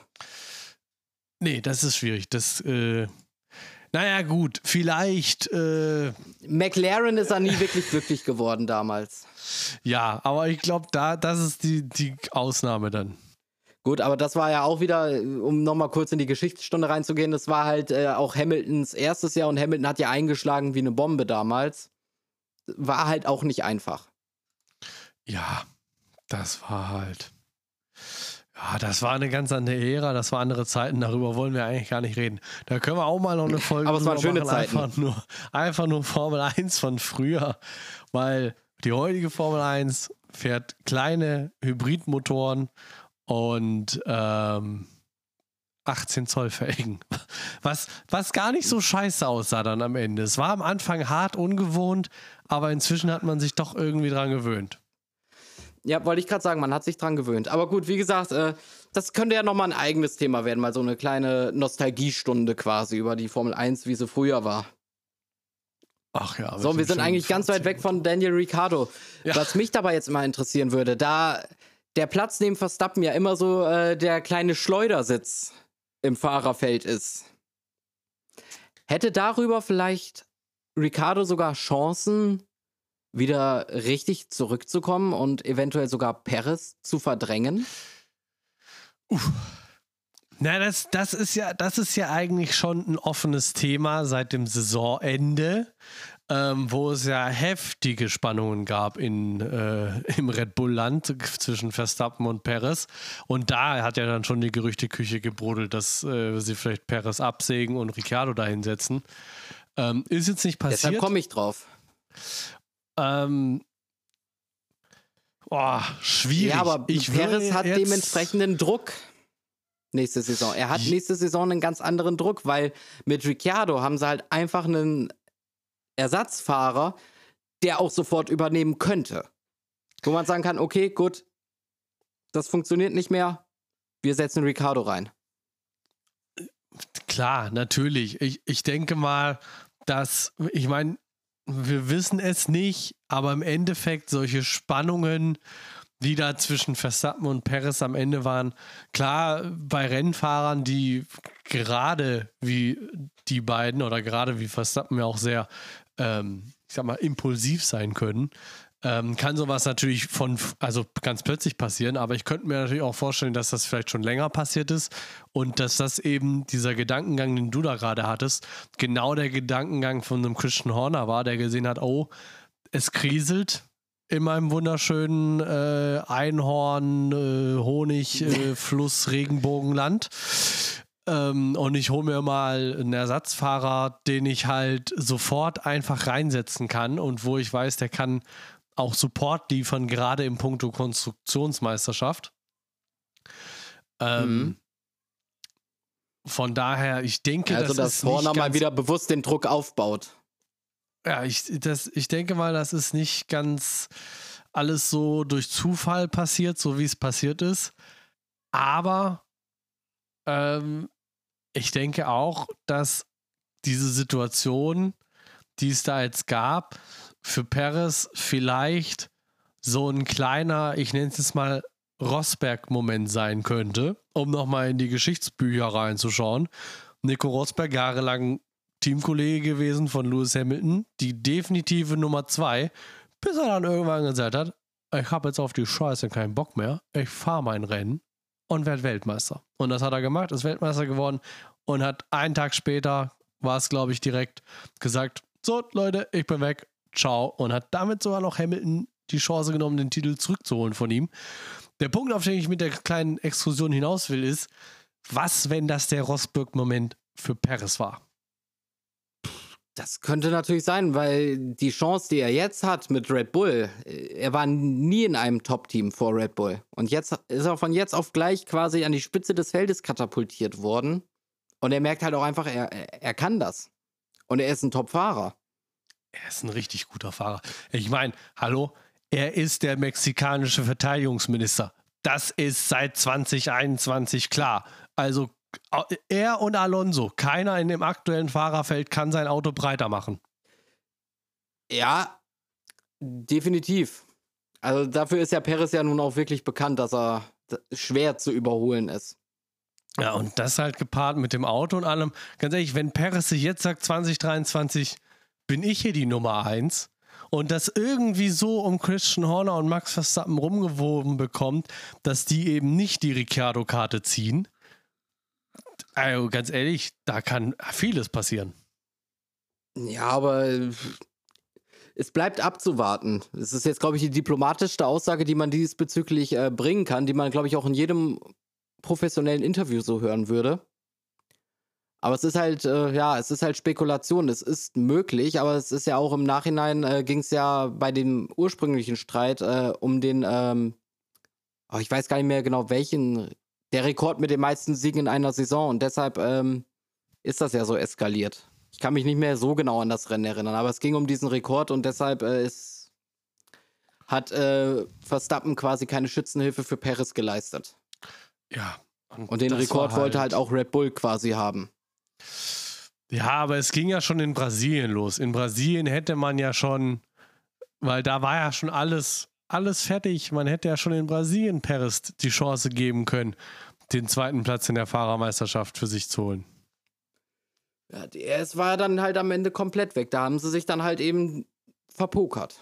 Nee, das ist schwierig. Das, äh, naja, gut, vielleicht. Äh, McLaren ist er nie wirklich glücklich geworden damals. Ja, aber ich glaube, da, das ist die, die Ausnahme dann. Gut, aber das war ja auch wieder, um nochmal kurz in die Geschichtsstunde reinzugehen, das war halt äh, auch Hamiltons erstes Jahr und Hamilton hat ja eingeschlagen wie eine Bombe damals. War halt auch nicht einfach. Ja, das war halt. Ja, das war eine ganz andere Ära, das waren andere Zeiten, darüber wollen wir eigentlich gar nicht reden. Da können wir auch mal noch eine *laughs* Folge Aber es waren schöne machen. Zeiten. Einfach nur, einfach nur Formel 1 von früher, weil die heutige Formel 1 fährt kleine Hybridmotoren und ähm, 18 Zoll Felgen. Was, was gar nicht so scheiße aussah dann am Ende. Es war am Anfang hart ungewohnt, aber inzwischen hat man sich doch irgendwie dran gewöhnt. Ja, wollte ich gerade sagen, man hat sich dran gewöhnt. Aber gut, wie gesagt, äh, das könnte ja nochmal ein eigenes Thema werden, mal so eine kleine Nostalgiestunde quasi über die Formel 1, wie sie früher war. Ach ja. So, wir sind eigentlich ganz weit weg von Daniel Ricciardo. Ja. Was mich dabei jetzt mal interessieren würde, da der Platz neben Verstappen ja immer so äh, der kleine Schleudersitz im Fahrerfeld ist. Hätte darüber vielleicht Ricciardo sogar Chancen, wieder richtig zurückzukommen und eventuell sogar Perez zu verdrängen? Uff. Na, das, das, ist ja, das ist ja eigentlich schon ein offenes Thema seit dem Saisonende ähm, wo es ja heftige Spannungen gab in, äh, im Red Bull-Land zwischen Verstappen und Perez. Und da hat ja dann schon die Gerüchteküche gebrodelt, dass äh, sie vielleicht Perez absägen und Ricciardo dahinsetzen. Ähm, ist jetzt nicht passiert. Deshalb komme ich drauf. Ähm, oh, schwierig. Ja, aber ich Perez hat dementsprechenden Druck nächste Saison. Er hat nächste Saison einen ganz anderen Druck, weil mit Ricciardo haben sie halt einfach einen Ersatzfahrer, der auch sofort übernehmen könnte. Wo man sagen kann, okay, gut, das funktioniert nicht mehr, wir setzen Ricardo rein. Klar, natürlich. Ich, ich denke mal, dass, ich meine, wir wissen es nicht, aber im Endeffekt solche Spannungen, die da zwischen Verstappen und Perez am Ende waren, klar, bei Rennfahrern, die gerade wie die beiden oder gerade wie Verstappen ja auch sehr ähm, ich sag mal, impulsiv sein können, ähm, kann sowas natürlich von, also ganz plötzlich passieren, aber ich könnte mir natürlich auch vorstellen, dass das vielleicht schon länger passiert ist und dass das eben dieser Gedankengang, den du da gerade hattest, genau der Gedankengang von einem Christian Horner war, der gesehen hat, oh, es kriselt, in meinem wunderschönen äh, Einhorn, äh, Honig, äh, *laughs* Fluss, Regenbogenland. Ähm, und ich hole mir mal einen Ersatzfahrer, den ich halt sofort einfach reinsetzen kann und wo ich weiß, der kann auch Support liefern, gerade im Punkto Konstruktionsmeisterschaft. Ähm, mhm. Von daher, ich denke, also, das dass Horner mal wieder bewusst den Druck aufbaut. Ja, ich, das, ich denke mal, das ist nicht ganz alles so durch Zufall passiert, so wie es passiert ist. Aber ähm, ich denke auch, dass diese Situation, die es da jetzt gab, für Perez vielleicht so ein kleiner, ich nenne es jetzt mal Rosberg-Moment sein könnte, um nochmal in die Geschichtsbücher reinzuschauen. Nico Rosberg jahrelang Teamkollege gewesen von Lewis Hamilton, die definitive Nummer zwei, bis er dann irgendwann gesagt hat, ich habe jetzt auf die Scheiße keinen Bock mehr, ich fahre mein Rennen und werde Weltmeister. Und das hat er gemacht, ist Weltmeister geworden und hat einen Tag später, war es glaube ich direkt, gesagt, so Leute, ich bin weg, ciao. Und hat damit sogar noch Hamilton die Chance genommen, den Titel zurückzuholen von ihm. Der Punkt, auf den ich mit der kleinen Exkursion hinaus will, ist, was, wenn das der Rosberg-Moment für Perez war? Das könnte natürlich sein, weil die Chance, die er jetzt hat mit Red Bull, äh, er war nie in einem Top-Team vor Red Bull. Und jetzt ist er von jetzt auf gleich quasi an die Spitze des Feldes katapultiert worden. Und er merkt halt auch einfach, er, er kann das. Und er ist ein Top-Fahrer. Er ist ein richtig guter Fahrer. Ich meine, hallo, er ist der mexikanische Verteidigungsminister. Das ist seit 2021 klar. Also er und Alonso, keiner in dem aktuellen Fahrerfeld kann sein Auto breiter machen. Ja, definitiv. Also dafür ist ja Perez ja nun auch wirklich bekannt, dass er schwer zu überholen ist. Ja, und das halt gepaart mit dem Auto und allem. Ganz ehrlich, wenn Perez sich jetzt sagt, 2023 bin ich hier die Nummer 1 und das irgendwie so um Christian Horner und Max Verstappen rumgewoben bekommt, dass die eben nicht die Ricciardo-Karte ziehen, also ganz ehrlich, da kann vieles passieren. Ja, aber es bleibt abzuwarten. Es ist jetzt, glaube ich, die diplomatischste Aussage, die man diesbezüglich äh, bringen kann, die man, glaube ich, auch in jedem professionellen Interview so hören würde. Aber es ist halt, äh, ja, es ist halt Spekulation. Es ist möglich, aber es ist ja auch im Nachhinein, äh, ging es ja bei dem ursprünglichen Streit äh, um den, ähm, oh, ich weiß gar nicht mehr genau, welchen der Rekord mit den meisten Siegen in einer Saison und deshalb ähm, ist das ja so eskaliert. Ich kann mich nicht mehr so genau an das Rennen erinnern, aber es ging um diesen Rekord und deshalb äh, ist, hat äh, Verstappen quasi keine Schützenhilfe für Perez geleistet. Ja. Und, und den Rekord halt wollte halt auch Red Bull quasi haben. Ja, aber es ging ja schon in Brasilien los. In Brasilien hätte man ja schon, weil da war ja schon alles, alles fertig. Man hätte ja schon in Brasilien Perez die Chance geben können, den zweiten Platz in der Fahrermeisterschaft für sich zu holen. Ja, es war dann halt am Ende komplett weg. Da haben sie sich dann halt eben verpokert.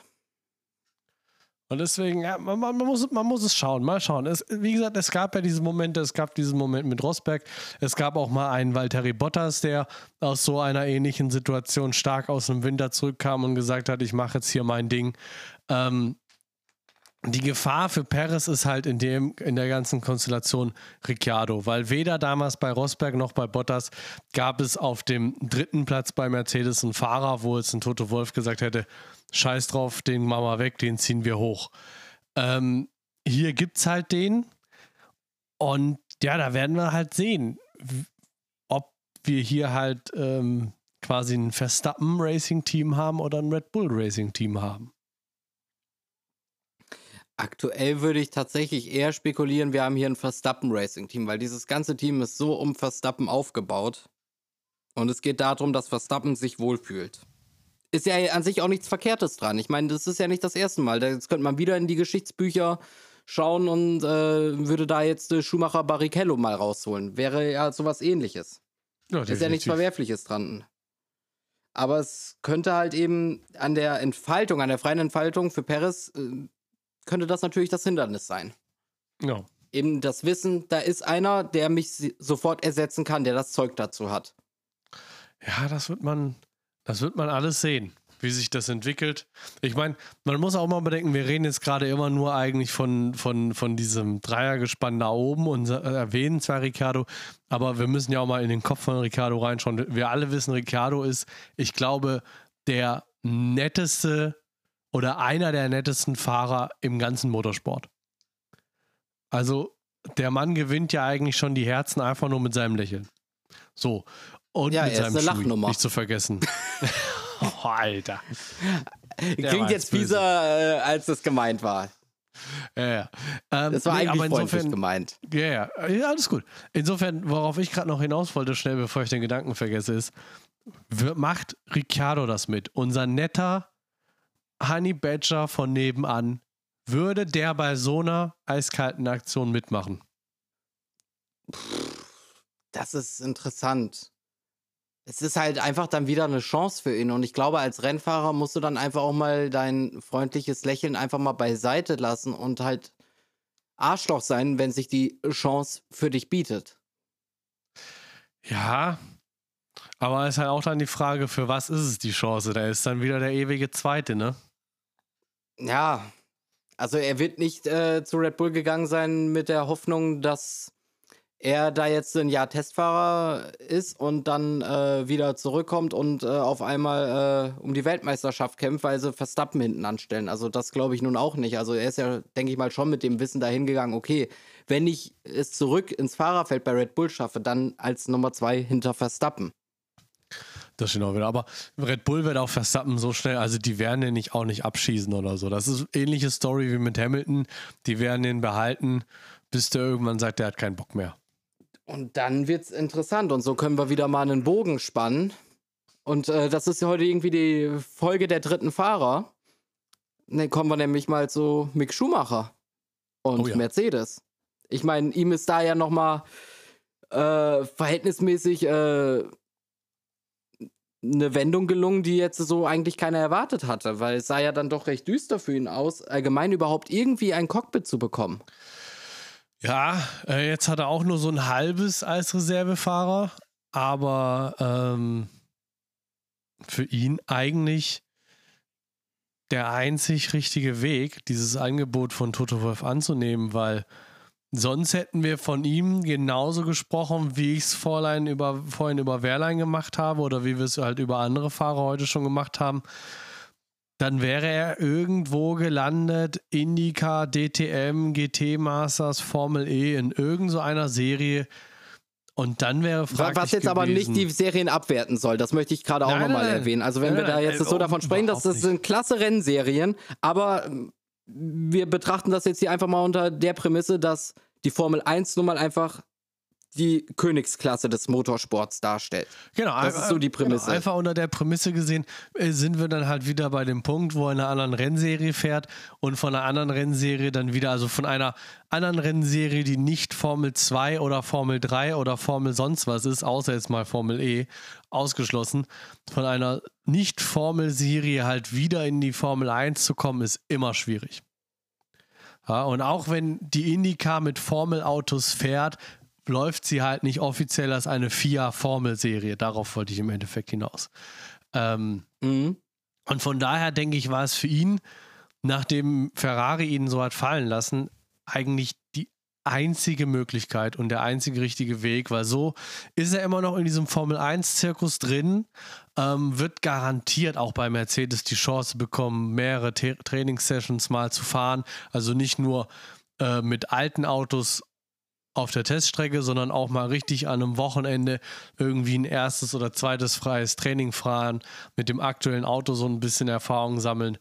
Und deswegen, ja, man, man, muss, man muss es schauen, mal schauen. Es, wie gesagt, es gab ja diese Momente, es gab diesen Moment mit Rosberg, es gab auch mal einen Valtteri Bottas, der aus so einer ähnlichen Situation stark aus dem Winter zurückkam und gesagt hat, ich mache jetzt hier mein Ding. Ähm, die Gefahr für Perez ist halt in, dem, in der ganzen Konstellation Ricciardo, weil weder damals bei Rosberg noch bei Bottas gab es auf dem dritten Platz bei Mercedes einen Fahrer, wo jetzt ein Toto Wolf gesagt hätte, scheiß drauf, den machen wir weg, den ziehen wir hoch. Ähm, hier gibt es halt den und ja, da werden wir halt sehen, ob wir hier halt ähm, quasi ein Verstappen Racing Team haben oder ein Red Bull Racing Team haben. Aktuell würde ich tatsächlich eher spekulieren, wir haben hier ein Verstappen Racing Team, weil dieses ganze Team ist so um Verstappen aufgebaut. Und es geht darum, dass Verstappen sich wohlfühlt. Ist ja an sich auch nichts Verkehrtes dran. Ich meine, das ist ja nicht das erste Mal. Jetzt könnte man wieder in die Geschichtsbücher schauen und äh, würde da jetzt äh, Schumacher Barrichello mal rausholen. Wäre ja sowas ähnliches. Ja, ist ja nichts Verwerfliches dran. Aber es könnte halt eben an der Entfaltung, an der freien Entfaltung für Perez äh, könnte das natürlich das Hindernis sein. Ja. Eben das Wissen, da ist einer, der mich sofort ersetzen kann, der das Zeug dazu hat. Ja, das wird man, das wird man alles sehen, wie sich das entwickelt. Ich meine, man muss auch mal bedenken, wir reden jetzt gerade immer nur eigentlich von, von, von diesem Dreiergespann da oben und erwähnen zwar Ricardo, aber wir müssen ja auch mal in den Kopf von Ricardo reinschauen. Wir alle wissen, Ricardo ist, ich glaube, der netteste oder einer der nettesten Fahrer im ganzen Motorsport. Also der Mann gewinnt ja eigentlich schon die Herzen einfach nur mit seinem Lächeln. So. Und ja, mit seinem ist Lachnummer. nicht zu vergessen. *laughs* oh, Alter. *laughs* Klingt jetzt fieser, äh, als es gemeint war. Ja, ja. Ähm, das war nee, eigentlich insofern, gemeint. Ja, ja, ja, alles gut. Insofern, worauf ich gerade noch hinaus wollte, schnell bevor ich den Gedanken vergesse, ist, macht Ricciardo das mit? Unser netter, Honey Badger von nebenan, würde der bei so einer eiskalten Aktion mitmachen? Das ist interessant. es ist halt einfach dann wieder eine Chance für ihn. Und ich glaube, als Rennfahrer musst du dann einfach auch mal dein freundliches Lächeln einfach mal beiseite lassen und halt Arschloch sein, wenn sich die Chance für dich bietet. Ja, aber es ist halt auch dann die Frage, für was ist es die Chance? Da ist dann wieder der ewige Zweite, ne? Ja, also er wird nicht äh, zu Red Bull gegangen sein mit der Hoffnung, dass er da jetzt ein Jahr Testfahrer ist und dann äh, wieder zurückkommt und äh, auf einmal äh, um die Weltmeisterschaft kämpft, weil sie Verstappen hinten anstellen. Also das glaube ich nun auch nicht. Also er ist ja, denke ich mal, schon mit dem Wissen dahin gegangen, okay, wenn ich es zurück ins Fahrerfeld bei Red Bull schaffe, dann als Nummer zwei hinter Verstappen. Das stimmt auch wieder. Aber Red Bull wird auch Verstappen so schnell, also die werden den nicht auch nicht abschießen oder so. Das ist eine ähnliche Story wie mit Hamilton. Die werden den behalten, bis der irgendwann sagt, der hat keinen Bock mehr. Und dann wird's interessant und so können wir wieder mal einen Bogen spannen. Und äh, das ist ja heute irgendwie die Folge der dritten Fahrer. Dann kommen wir nämlich mal zu Mick Schumacher und oh ja. Mercedes. Ich meine, ihm ist da ja noch mal äh, verhältnismäßig äh, eine Wendung gelungen, die jetzt so eigentlich keiner erwartet hatte, weil es sah ja dann doch recht düster für ihn aus, allgemein überhaupt irgendwie ein Cockpit zu bekommen. Ja, äh, jetzt hat er auch nur so ein halbes als Reservefahrer, aber ähm, für ihn eigentlich der einzig richtige Weg, dieses Angebot von Toto Wolf anzunehmen, weil sonst hätten wir von ihm genauso gesprochen, wie ich es vorhin über, vorhin über Wehrlein gemacht habe oder wie wir es halt über andere Fahrer heute schon gemacht haben dann wäre er irgendwo gelandet, Indica, DTM, GT Masters, Formel E in irgendeiner so Serie. Und dann wäre fraglich Was jetzt gewesen, aber nicht die Serien abwerten soll, das möchte ich gerade auch nochmal erwähnen. Also wenn nein, wir da jetzt nein, so davon sprechen, dass das sind klasse Rennserien, aber wir betrachten das jetzt hier einfach mal unter der Prämisse, dass die Formel 1 nun mal einfach die Königsklasse des Motorsports darstellt. Genau, das ist so die Prämisse. Genau, einfach unter der Prämisse gesehen äh, sind wir dann halt wieder bei dem Punkt, wo er in einer anderen Rennserie fährt und von einer anderen Rennserie dann wieder, also von einer anderen Rennserie, die nicht Formel 2 oder Formel 3 oder Formel sonst was ist, außer jetzt mal Formel E, ausgeschlossen, von einer Nicht-Formel-Serie halt wieder in die Formel 1 zu kommen, ist immer schwierig. Ja, und auch wenn die IndyCar mit Formelautos fährt, läuft sie halt nicht offiziell als eine FIA-Formelserie. Darauf wollte ich im Endeffekt hinaus. Ähm, mhm. Und von daher denke ich, war es für ihn, nachdem Ferrari ihn so hat fallen lassen, eigentlich die einzige Möglichkeit und der einzige richtige Weg, weil so ist er immer noch in diesem Formel 1-Zirkus drin, ähm, wird garantiert auch bei Mercedes die Chance bekommen, mehrere Trainingssessions mal zu fahren. Also nicht nur äh, mit alten Autos auf der Teststrecke, sondern auch mal richtig an einem Wochenende irgendwie ein erstes oder zweites freies Training fahren, mit dem aktuellen Auto so ein bisschen Erfahrung sammeln.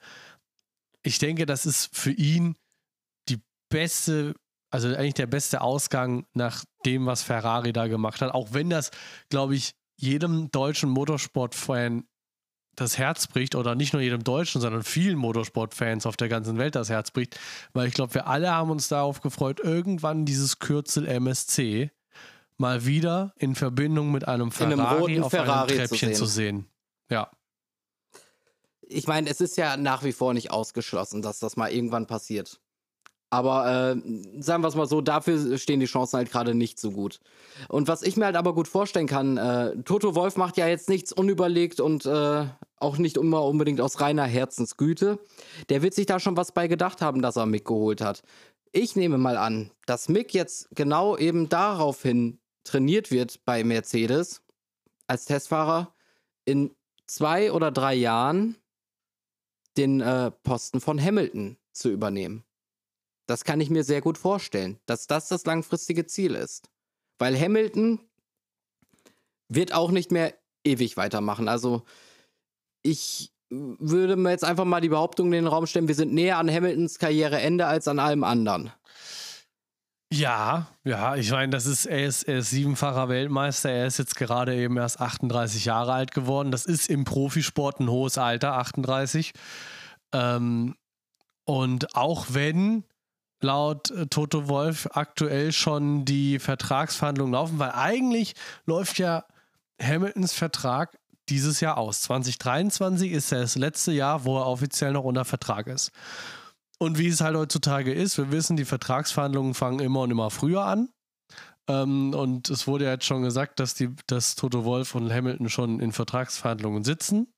Ich denke, das ist für ihn die beste, also eigentlich der beste Ausgang nach dem, was Ferrari da gemacht hat. Auch wenn das, glaube ich, jedem deutschen Motorsportfan das Herz bricht, oder nicht nur jedem Deutschen, sondern vielen Motorsportfans auf der ganzen Welt das Herz bricht, weil ich glaube, wir alle haben uns darauf gefreut, irgendwann dieses Kürzel MSC mal wieder in Verbindung mit einem Ferrari einem auf Ferrari einem Treppchen zu sehen. zu sehen. Ja. Ich meine, es ist ja nach wie vor nicht ausgeschlossen, dass das mal irgendwann passiert. Aber äh, sagen wir es mal so, dafür stehen die Chancen halt gerade nicht so gut. Und was ich mir halt aber gut vorstellen kann, äh, Toto Wolf macht ja jetzt nichts unüberlegt und äh, auch nicht immer unbedingt aus reiner Herzensgüte. Der wird sich da schon was bei gedacht haben, dass er Mick geholt hat. Ich nehme mal an, dass Mick jetzt genau eben daraufhin trainiert wird bei Mercedes als Testfahrer in zwei oder drei Jahren den äh, Posten von Hamilton zu übernehmen. Das kann ich mir sehr gut vorstellen, dass das das langfristige Ziel ist. Weil Hamilton wird auch nicht mehr ewig weitermachen. Also ich würde mir jetzt einfach mal die Behauptung in den Raum stellen, wir sind näher an Hamiltons Karriereende als an allem anderen. Ja, ja, ich meine, das ist, er ist, er ist siebenfacher Weltmeister, er ist jetzt gerade eben erst 38 Jahre alt geworden. Das ist im Profisport ein hohes Alter, 38. Ähm, und auch wenn laut äh, Toto Wolf aktuell schon die Vertragsverhandlungen laufen, weil eigentlich läuft ja Hamiltons Vertrag dieses Jahr aus. 2023 ist das letzte Jahr, wo er offiziell noch unter Vertrag ist. Und wie es halt heutzutage ist, wir wissen, die Vertragsverhandlungen fangen immer und immer früher an. Ähm, und es wurde ja jetzt schon gesagt, dass, die, dass Toto Wolf und Hamilton schon in Vertragsverhandlungen sitzen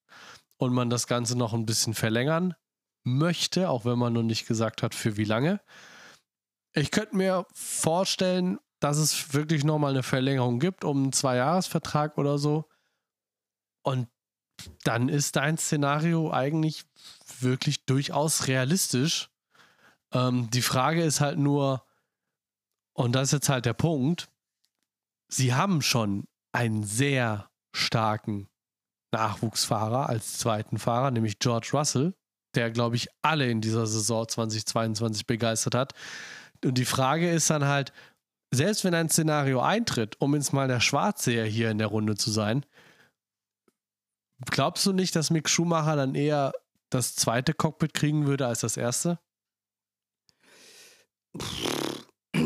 und man das Ganze noch ein bisschen verlängern möchte, auch wenn man noch nicht gesagt hat, für wie lange. Ich könnte mir vorstellen, dass es wirklich nochmal eine Verlängerung gibt um einen Zweijahresvertrag oder so. Und dann ist dein Szenario eigentlich wirklich durchaus realistisch. Ähm, die Frage ist halt nur, und das ist jetzt halt der Punkt, sie haben schon einen sehr starken Nachwuchsfahrer als zweiten Fahrer, nämlich George Russell, der, glaube ich, alle in dieser Saison 2022 begeistert hat. Und die Frage ist dann halt, selbst wenn ein Szenario eintritt, um jetzt mal der Schwarzseher hier in der Runde zu sein, glaubst du nicht, dass Mick Schumacher dann eher das zweite Cockpit kriegen würde als das erste?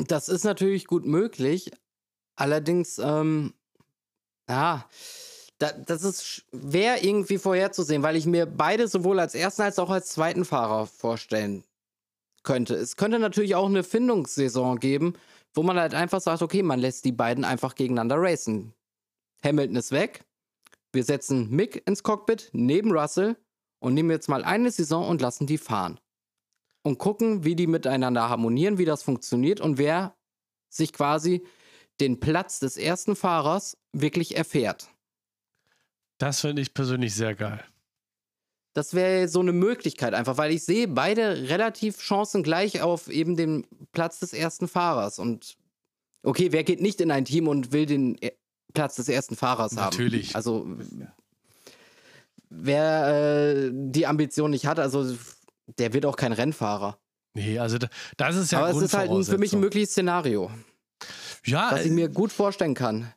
Das ist natürlich gut möglich. Allerdings, ähm, ja, da, das ist schwer irgendwie vorherzusehen, weil ich mir beide sowohl als ersten als auch als zweiten Fahrer vorstellen könnte. Es könnte natürlich auch eine Findungssaison geben, wo man halt einfach sagt, okay, man lässt die beiden einfach gegeneinander racen. Hamilton ist weg. Wir setzen Mick ins Cockpit neben Russell und nehmen jetzt mal eine Saison und lassen die fahren und gucken, wie die miteinander harmonieren, wie das funktioniert und wer sich quasi den Platz des ersten Fahrers wirklich erfährt. Das finde ich persönlich sehr geil. Das wäre so eine Möglichkeit einfach, weil ich sehe beide relativ chancengleich auf eben den Platz des ersten Fahrers. Und okay, wer geht nicht in ein Team und will den e-, Platz des ersten Fahrers haben? Natürlich. Also wer äh, die Ambition nicht hat, also der wird auch kein Rennfahrer. Nee, also das ist ja Aber es ist halt für mich ein mögliches Szenario. Ja. Was ich äh, mir gut vorstellen kann.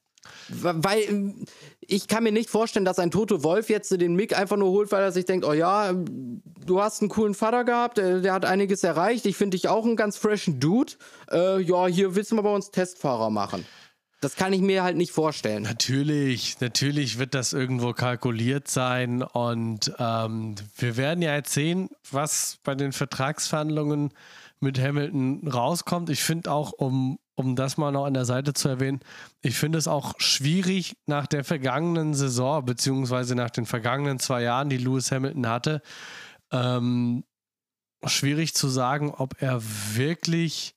Weil ähm, ich kann mir nicht vorstellen, dass ein Toto Wolf jetzt den Mick einfach nur holt, weil er sich denkt, oh ja, du hast einen coolen Vater gehabt, äh, der hat einiges erreicht, ich finde dich auch einen ganz freshen Dude. Äh, ja, hier willst du mal bei uns Testfahrer machen. Das kann ich mir halt nicht vorstellen. Natürlich, natürlich wird das irgendwo kalkuliert sein und ähm, wir werden ja jetzt sehen, was bei den Vertragsverhandlungen mit Hamilton rauskommt. Ich finde auch, um, um das mal noch an der Seite zu erwähnen, ich finde es auch schwierig nach der vergangenen Saison, beziehungsweise nach den vergangenen zwei Jahren, die Lewis Hamilton hatte, ähm, schwierig zu sagen, ob er wirklich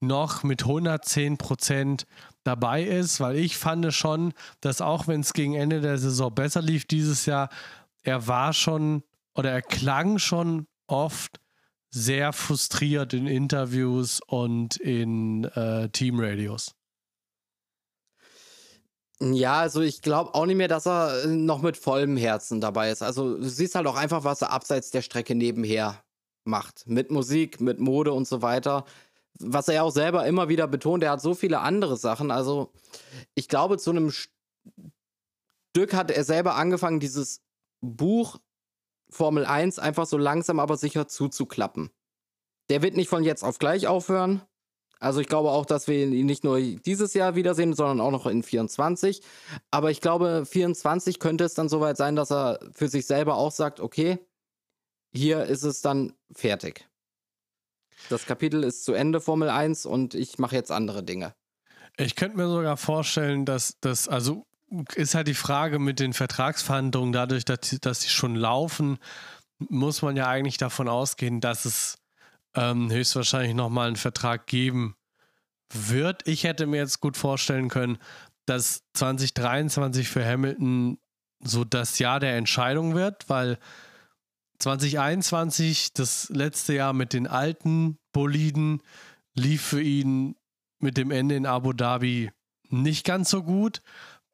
noch mit 110 Prozent dabei ist, weil ich fand schon, dass auch wenn es gegen Ende der Saison besser lief dieses Jahr, er war schon oder er klang schon oft sehr frustriert in Interviews und in äh, Teamradios. Ja, also ich glaube auch nicht mehr, dass er äh, noch mit vollem Herzen dabei ist. Also du siehst halt auch einfach, was er abseits der Strecke nebenher macht. Mit Musik, mit Mode und so weiter was er ja auch selber immer wieder betont, er hat so viele andere Sachen. Also ich glaube, zu einem Stück hat er selber angefangen, dieses Buch Formel 1 einfach so langsam aber sicher zuzuklappen. Der wird nicht von jetzt auf gleich aufhören. Also ich glaube auch, dass wir ihn nicht nur dieses Jahr wiedersehen, sondern auch noch in 24. Aber ich glaube, 24 könnte es dann soweit sein, dass er für sich selber auch sagt, okay, hier ist es dann fertig. Das Kapitel ist zu Ende, Formel 1, und ich mache jetzt andere Dinge. Ich könnte mir sogar vorstellen, dass das, also ist halt die Frage mit den Vertragsverhandlungen, dadurch, dass, dass sie schon laufen, muss man ja eigentlich davon ausgehen, dass es ähm, höchstwahrscheinlich nochmal einen Vertrag geben wird. Ich hätte mir jetzt gut vorstellen können, dass 2023 für Hamilton so das Jahr der Entscheidung wird, weil 2021, das letzte Jahr mit den alten Boliden, lief für ihn mit dem Ende in Abu Dhabi nicht ganz so gut.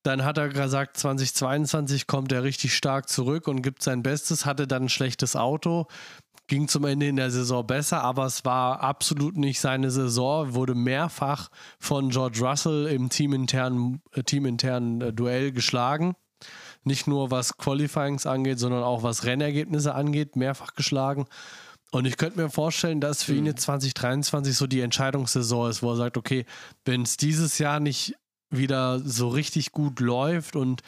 Dann hat er gesagt, 2022 kommt er richtig stark zurück und gibt sein Bestes, hatte dann ein schlechtes Auto, ging zum Ende in der Saison besser, aber es war absolut nicht seine Saison, wurde mehrfach von George Russell im teaminternen, äh, teaminternen äh, Duell geschlagen. Nicht nur was Qualifyings angeht, sondern auch was Rennergebnisse angeht, mehrfach geschlagen. Und ich könnte mir vorstellen, dass für ihn jetzt 2023 so die Entscheidungssaison ist, wo er sagt, okay, wenn es dieses Jahr nicht wieder so richtig gut läuft und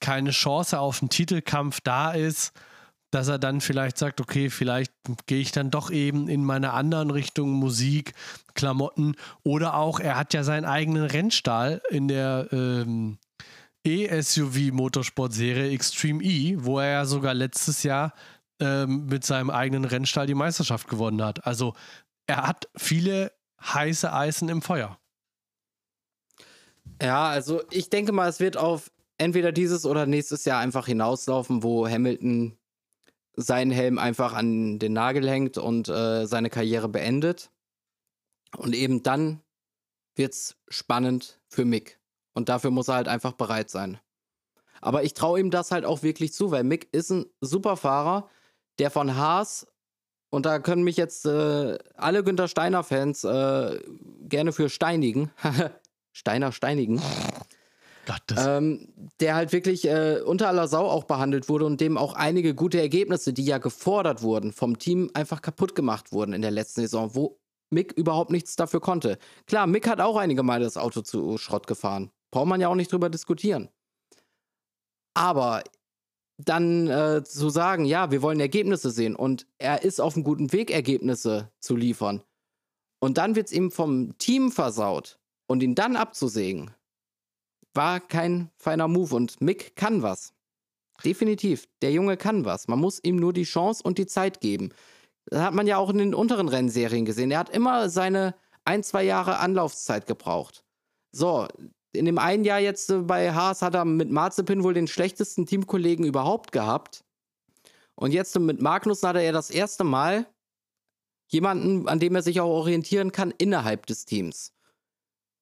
keine Chance auf einen Titelkampf da ist, dass er dann vielleicht sagt, okay, vielleicht gehe ich dann doch eben in meine anderen Richtungen Musik, Klamotten oder auch, er hat ja seinen eigenen Rennstall in der ähm, E-SUV-Motorsport-Serie Extreme E, wo er ja sogar letztes Jahr ähm, mit seinem eigenen Rennstall die Meisterschaft gewonnen hat. Also er hat viele heiße Eisen im Feuer. Ja, also ich denke mal, es wird auf entweder dieses oder nächstes Jahr einfach hinauslaufen, wo Hamilton seinen Helm einfach an den Nagel hängt und äh, seine Karriere beendet. Und eben dann wird es spannend für Mick. Und dafür muss er halt einfach bereit sein. Aber ich traue ihm das halt auch wirklich zu, weil Mick ist ein super Fahrer, der von Haas, und da können mich jetzt äh, alle Günther Steiner-Fans äh, gerne für steinigen. *laughs* Steiner steinigen. Ähm, der halt wirklich äh, unter aller Sau auch behandelt wurde und dem auch einige gute Ergebnisse, die ja gefordert wurden, vom Team einfach kaputt gemacht wurden in der letzten Saison, wo Mick überhaupt nichts dafür konnte. Klar, Mick hat auch einige Mal das Auto zu Schrott gefahren. Braucht man ja auch nicht drüber diskutieren. Aber dann äh, zu sagen, ja, wir wollen Ergebnisse sehen und er ist auf einem guten Weg, Ergebnisse zu liefern. Und dann wird es ihm vom Team versaut und ihn dann abzusägen, war kein feiner Move. Und Mick kann was. Definitiv. Der Junge kann was. Man muss ihm nur die Chance und die Zeit geben. Das hat man ja auch in den unteren Rennserien gesehen. Er hat immer seine ein, zwei Jahre Anlaufzeit gebraucht. So, in dem einen Jahr jetzt äh, bei Haas hat er mit Marzipin wohl den schlechtesten Teamkollegen überhaupt gehabt. Und jetzt mit Magnussen hat er ja das erste Mal jemanden, an dem er sich auch orientieren kann, innerhalb des Teams.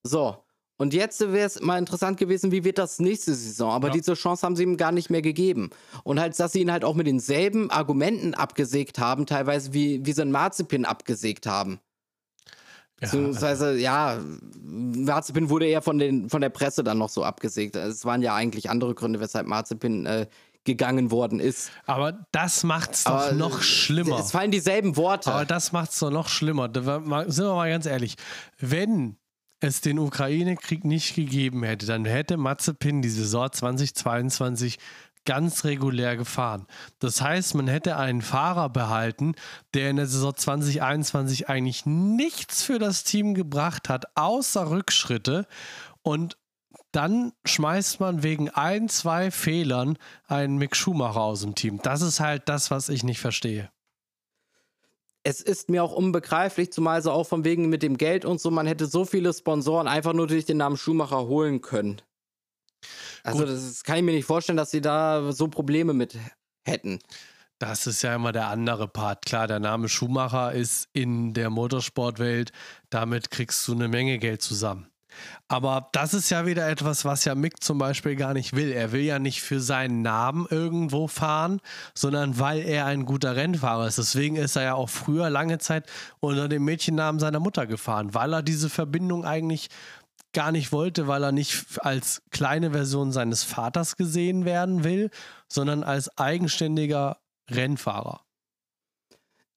So, und jetzt wäre es mal interessant gewesen, wie wird das nächste Saison? Aber ja. diese Chance haben sie ihm gar nicht mehr gegeben. Und halt, dass sie ihn halt auch mit denselben Argumenten abgesägt haben, teilweise wie, wie sie einen Marzipin abgesägt haben. Ja, Beziehungsweise, also. ja, Marzipin wurde eher von, den, von der Presse dann noch so abgesägt. Es waren ja eigentlich andere Gründe, weshalb Marzipin äh, gegangen worden ist. Aber das macht es doch Aber noch schlimmer. Es fallen dieselben Worte. Aber das macht es doch noch schlimmer. sind wir mal ganz ehrlich. Wenn es den Ukraine-Krieg nicht gegeben hätte, dann hätte Mazepin die Saison 2022 ganz regulär gefahren. Das heißt, man hätte einen Fahrer behalten, der in der Saison 2021 eigentlich nichts für das Team gebracht hat, außer Rückschritte. Und dann schmeißt man wegen ein, zwei Fehlern einen Mick Schumacher aus dem Team. Das ist halt das, was ich nicht verstehe es ist mir auch unbegreiflich, zumal so auch von wegen mit dem Geld und so, man hätte so viele Sponsoren einfach nur durch den Namen Schumacher holen können. Also, Gut. das kann ich mir nicht vorstellen, dass sie da so Probleme mit hätten. Das ist ja immer der andere Part. Klar, der Name Schumacher ist in der Motorsportwelt, damit kriegst du eine Menge Geld zusammen. Aber das ist ja wieder etwas, was ja Mick zum Beispiel gar nicht will. Er will ja nicht für seinen Namen irgendwo fahren, sondern weil er ein guter Rennfahrer ist. Deswegen ist er ja auch früher lange Zeit unter dem Mädchennamen seiner Mutter gefahren, weil er diese Verbindung eigentlich gar nicht wollte, weil er nicht als kleine Version seines Vaters gesehen werden will, sondern als eigenständiger Rennfahrer.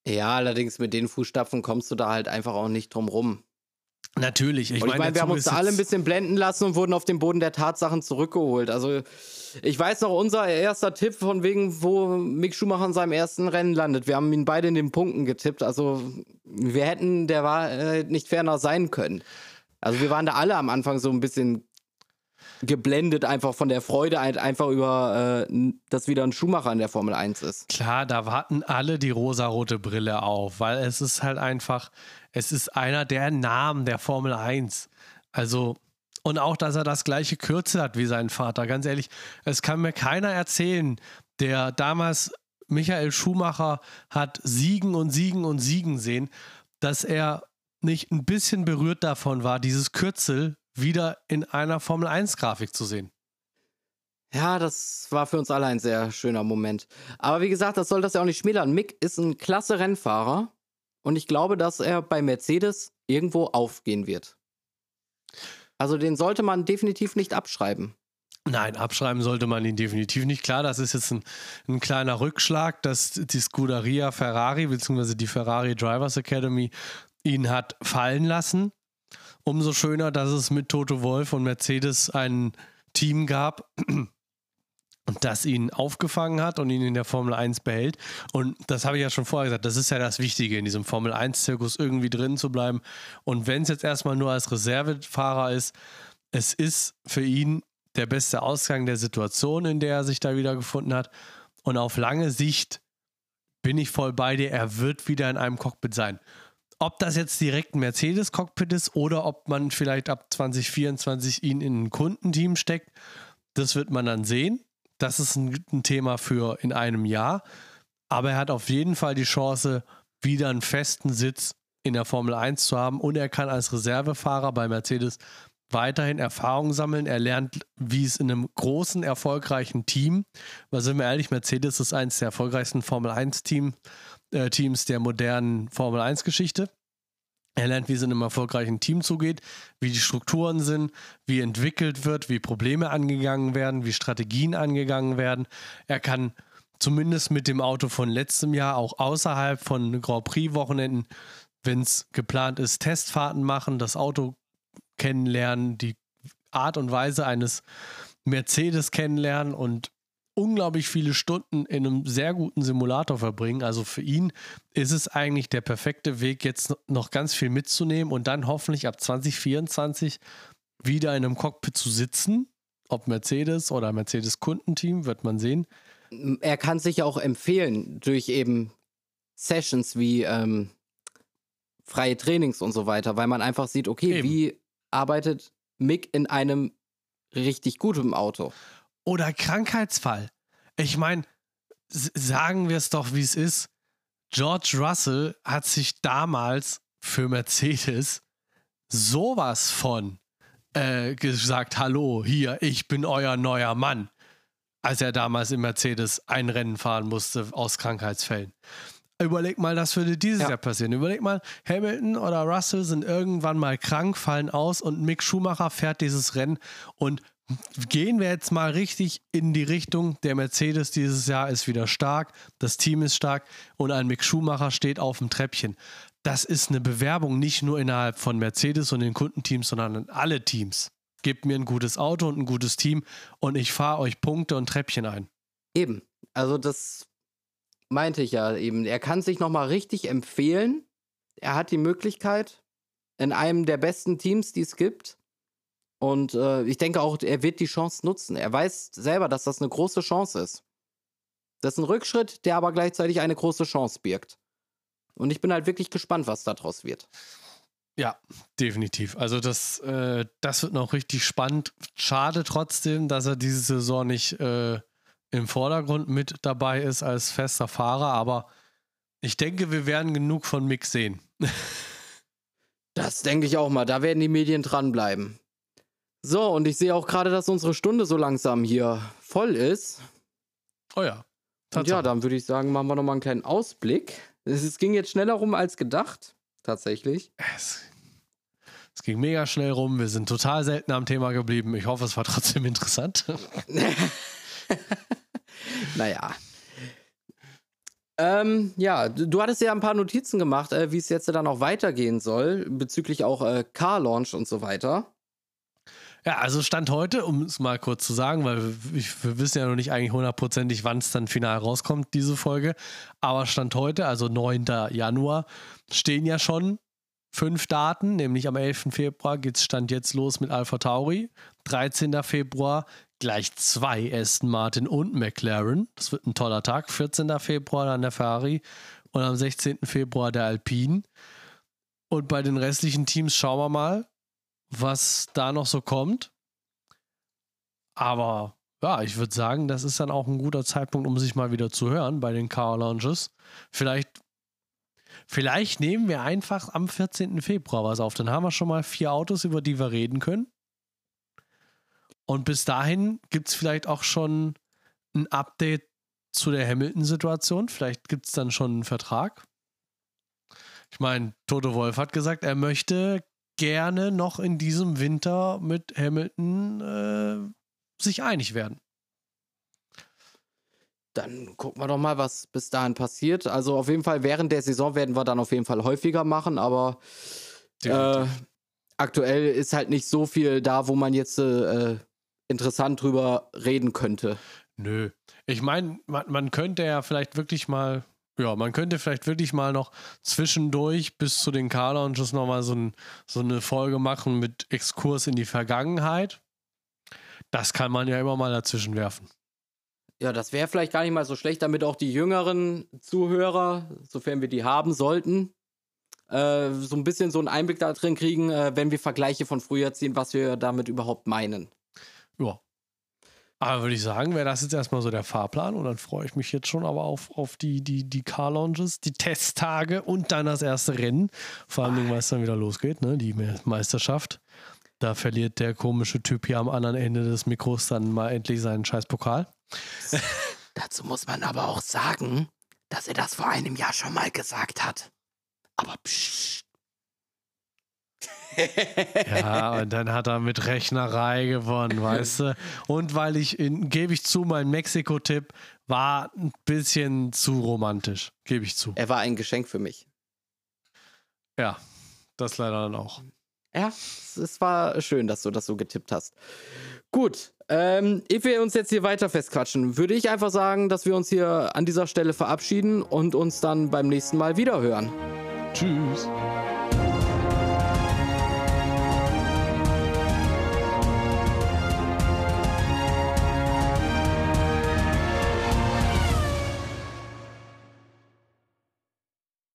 Ja, allerdings mit den Fußstapfen kommst du da halt einfach auch nicht drum rum. Natürlich. Ich, meine, mein, wir haben uns da alle ein bisschen blenden lassen und wurden auf den Boden der Tatsachen zurückgeholt. Also, ich weiß noch, unser erster Tipp von wegen, wo Mick Schumacher in seinem ersten Rennen landet. Wir haben ihn beide in den Punkten getippt. Also, wir hätten der Wahrheit nicht ferner sein können. Also, wir waren da alle am Anfang so ein bisschen geblendet einfach von der Freude einfach über, äh, dass wieder ein Schumacher in der Formel 1 ist. Klar, da warten alle die rosarote Brille auf, weil es ist halt einfach, es ist einer der Namen der Formel 1. Also, und auch, dass er das gleiche Kürzel hat wie sein Vater. Ganz ehrlich, es kann mir keiner erzählen, der damals Michael Schumacher hat siegen und siegen und siegen sehen, dass er nicht ein bisschen berührt davon war, dieses Kürzel wieder in einer Formel 1-Grafik zu sehen. Ja, das war für uns alle ein sehr schöner Moment. Aber wie gesagt, das soll das ja auch nicht schmälern. Mick ist ein klasse Rennfahrer und ich glaube, dass er bei Mercedes irgendwo aufgehen wird. Also den sollte man definitiv nicht abschreiben. Nein, abschreiben sollte man ihn definitiv nicht. Klar, das ist jetzt ein, ein kleiner Rückschlag, dass die Scuderia Ferrari bzw. die Ferrari Drivers Academy ihn hat fallen lassen. Umso schöner, dass es mit Toto Wolf und Mercedes ein Team gab, *clears throat* und das ihn aufgefangen hat und ihn in der Formel 1 behält. Und das habe ich ja schon vorher gesagt, das ist ja das Wichtige in diesem Formel 1-Zirkus, irgendwie drin zu bleiben. Und wenn es jetzt erstmal nur als Reservefahrer ist, es ist für ihn der beste Ausgang der Situation, in der er sich da wiedergefunden hat. Und auf lange Sicht bin ich voll bei dir, er wird wieder in einem Cockpit sein. Ob das jetzt direkt ein Mercedes-Cockpit ist oder ob man vielleicht ab 2024 ihn in ein Kundenteam steckt, das wird man dann sehen. Das ist ein, ein Thema für in einem Jahr. Aber er hat auf jeden Fall die Chance, wieder einen festen Sitz in der Formel 1 zu haben. Und er kann als Reservefahrer bei Mercedes weiterhin Erfahrung sammeln. Er lernt, wie es in einem großen, erfolgreichen Team, weil sind wir ehrlich, Mercedes ist eines der erfolgreichsten Formel 1 Team, äh, Teams der modernen Formel 1 Geschichte. Er lernt, wie es in einem erfolgreichen Team zugeht, wie die Strukturen sind, wie entwickelt wird, wie Probleme angegangen werden, wie Strategien angegangen werden. Er kann zumindest mit dem Auto von letztem Jahr auch außerhalb von Grand Prix-Wochenenden, wenn es geplant ist, Testfahrten machen, das Auto kennenlernen, die Art und Weise eines Mercedes kennenlernen und unglaublich viele Stunden in einem sehr guten Simulator verbringen. Also für ihn ist es eigentlich der perfekte Weg, jetzt noch ganz viel mitzunehmen und dann hoffentlich ab 2024 wieder in einem Cockpit zu sitzen. Ob Mercedes oder Mercedes Kundenteam, wird man sehen. Er kann sich auch empfehlen durch eben Sessions wie ähm, freie Trainings und so weiter, weil man einfach sieht, okay, eben. wie arbeitet Mick in einem richtig guten Auto. Oder Krankheitsfall. Ich meine, sagen wir es doch, wie es ist. George Russell hat sich damals für Mercedes sowas von äh, gesagt, hallo, hier, ich bin euer neuer Mann, als er damals im Mercedes ein Rennen fahren musste aus Krankheitsfällen. Überleg mal, das würde dieses ja. Jahr passieren. Überleg mal, Hamilton oder Russell sind irgendwann mal krank, fallen aus und Mick Schumacher fährt dieses Rennen und gehen wir jetzt mal richtig in die Richtung, der Mercedes dieses Jahr ist wieder stark, das Team ist stark und ein Mick Schumacher steht auf dem Treppchen. Das ist eine Bewerbung nicht nur innerhalb von Mercedes und den Kundenteams, sondern an alle Teams. Gebt mir ein gutes Auto und ein gutes Team und ich fahre euch Punkte und Treppchen ein. Eben. Also das meinte ich ja eben. Er kann sich nochmal richtig empfehlen. Er hat die Möglichkeit in einem der besten Teams, die es gibt und äh, ich denke auch, er wird die Chance nutzen. Er weiß selber, dass das eine große Chance ist. Das ist ein Rückschritt, der aber gleichzeitig eine große Chance birgt. Und ich bin halt wirklich gespannt, was daraus wird. Ja, definitiv. Also das, äh, das wird noch richtig spannend. Schade trotzdem, dass er diese Saison nicht äh, im Vordergrund mit dabei ist als fester Fahrer, aber ich denke, wir werden genug von Mick sehen. *laughs* das denke ich auch mal. Da werden die Medien dranbleiben. So, und ich sehe auch gerade, dass unsere Stunde so langsam hier voll ist. Oh ja. Und ja, dann würde ich sagen, machen wir nochmal einen kleinen Ausblick. Es, ging jetzt schneller rum als gedacht, tatsächlich. Es, es ging mega schnell rum. Wir sind total selten am Thema geblieben. Ich hoffe, es war trotzdem *laughs* interessant. *laughs* naja. Ähm, ja, du hattest ja ein paar Notizen gemacht, äh, wie es jetzt dann auch weitergehen soll, bezüglich auch äh, Car Launch und so weiter. Ja, also Stand heute, um es mal kurz zu sagen, weil ich, wir wissen ja noch nicht eigentlich hundertprozentig, wann es dann final rauskommt, diese Folge. Aber Stand heute, also 9. Januar, stehen ja schon fünf Daten, nämlich am 11. Februar geht es Stand jetzt los mit Alpha Tauri. 13. Februar gleich zwei Aston Martin und McLaren. Das wird ein toller Tag. 14. Februar dann der Ferrari und am 16. Februar der Alpine. Und bei den restlichen Teams schauen wir mal was da noch so kommt. Aber ja, ich würde sagen, das ist dann auch ein guter Zeitpunkt, um sich mal wieder zu hören bei den Car Lounges. Vielleicht, vielleicht nehmen wir einfach am 14. Februar was auf. Dann haben wir schon mal vier Autos, über die wir reden können. Und bis dahin gibt es vielleicht auch schon ein Update zu der Hamilton-Situation. Vielleicht gibt es dann schon einen Vertrag. Ich meine, Toto Wolf hat gesagt, er möchte gerne noch in diesem Winter mit Hamilton äh, sich einig werden. Dann gucken wir doch mal, was bis dahin passiert. Also auf jeden Fall während der Saison werden wir dann auf jeden Fall häufiger machen, aber äh, aktuell ist halt nicht so viel da, wo man jetzt äh, interessant drüber reden könnte. Nö. Ich meine, man, man könnte ja vielleicht wirklich mal, ja, man könnte vielleicht wirklich mal noch zwischendurch bis zu den Car-Launches nochmal so, ein, so eine Folge machen mit Exkurs in die Vergangenheit. Das kann man ja immer mal dazwischen werfen. Ja, das wäre vielleicht gar nicht mal so schlecht, damit auch die jüngeren Zuhörer, sofern wir die haben sollten, äh, so ein bisschen so einen Einblick da drin kriegen, äh, wenn wir Vergleiche von früher ziehen, was wir damit überhaupt meinen. Ja. Aber würde ich sagen, wäre das jetzt erstmal so der Fahrplan und dann freue ich mich jetzt schon aber auf, auf die, die, die Car-Launches, die Testtage und dann das erste Rennen. Vor allem, weil es dann wieder losgeht, ne? die Meisterschaft. Da verliert der komische Typ hier am anderen Ende des Mikros dann mal endlich seinen scheiß Pokal. *laughs* Dazu muss man aber auch sagen, dass er das vor einem Jahr schon mal gesagt hat. Aber psch. Ja, und dann hat er mit Rechnerei gewonnen, weißt du? Und weil ich, gebe ich zu, mein Mexiko-Tipp war ein bisschen zu romantisch, gebe ich zu. Er war ein Geschenk für mich. Ja, das leider dann auch. Ja, es war schön, dass du das so getippt hast. Gut, ähm, ehe wir uns jetzt hier weiter festquatschen, würde ich einfach sagen, dass wir uns hier an dieser Stelle verabschieden und uns dann beim nächsten Mal wiederhören. Tschüss.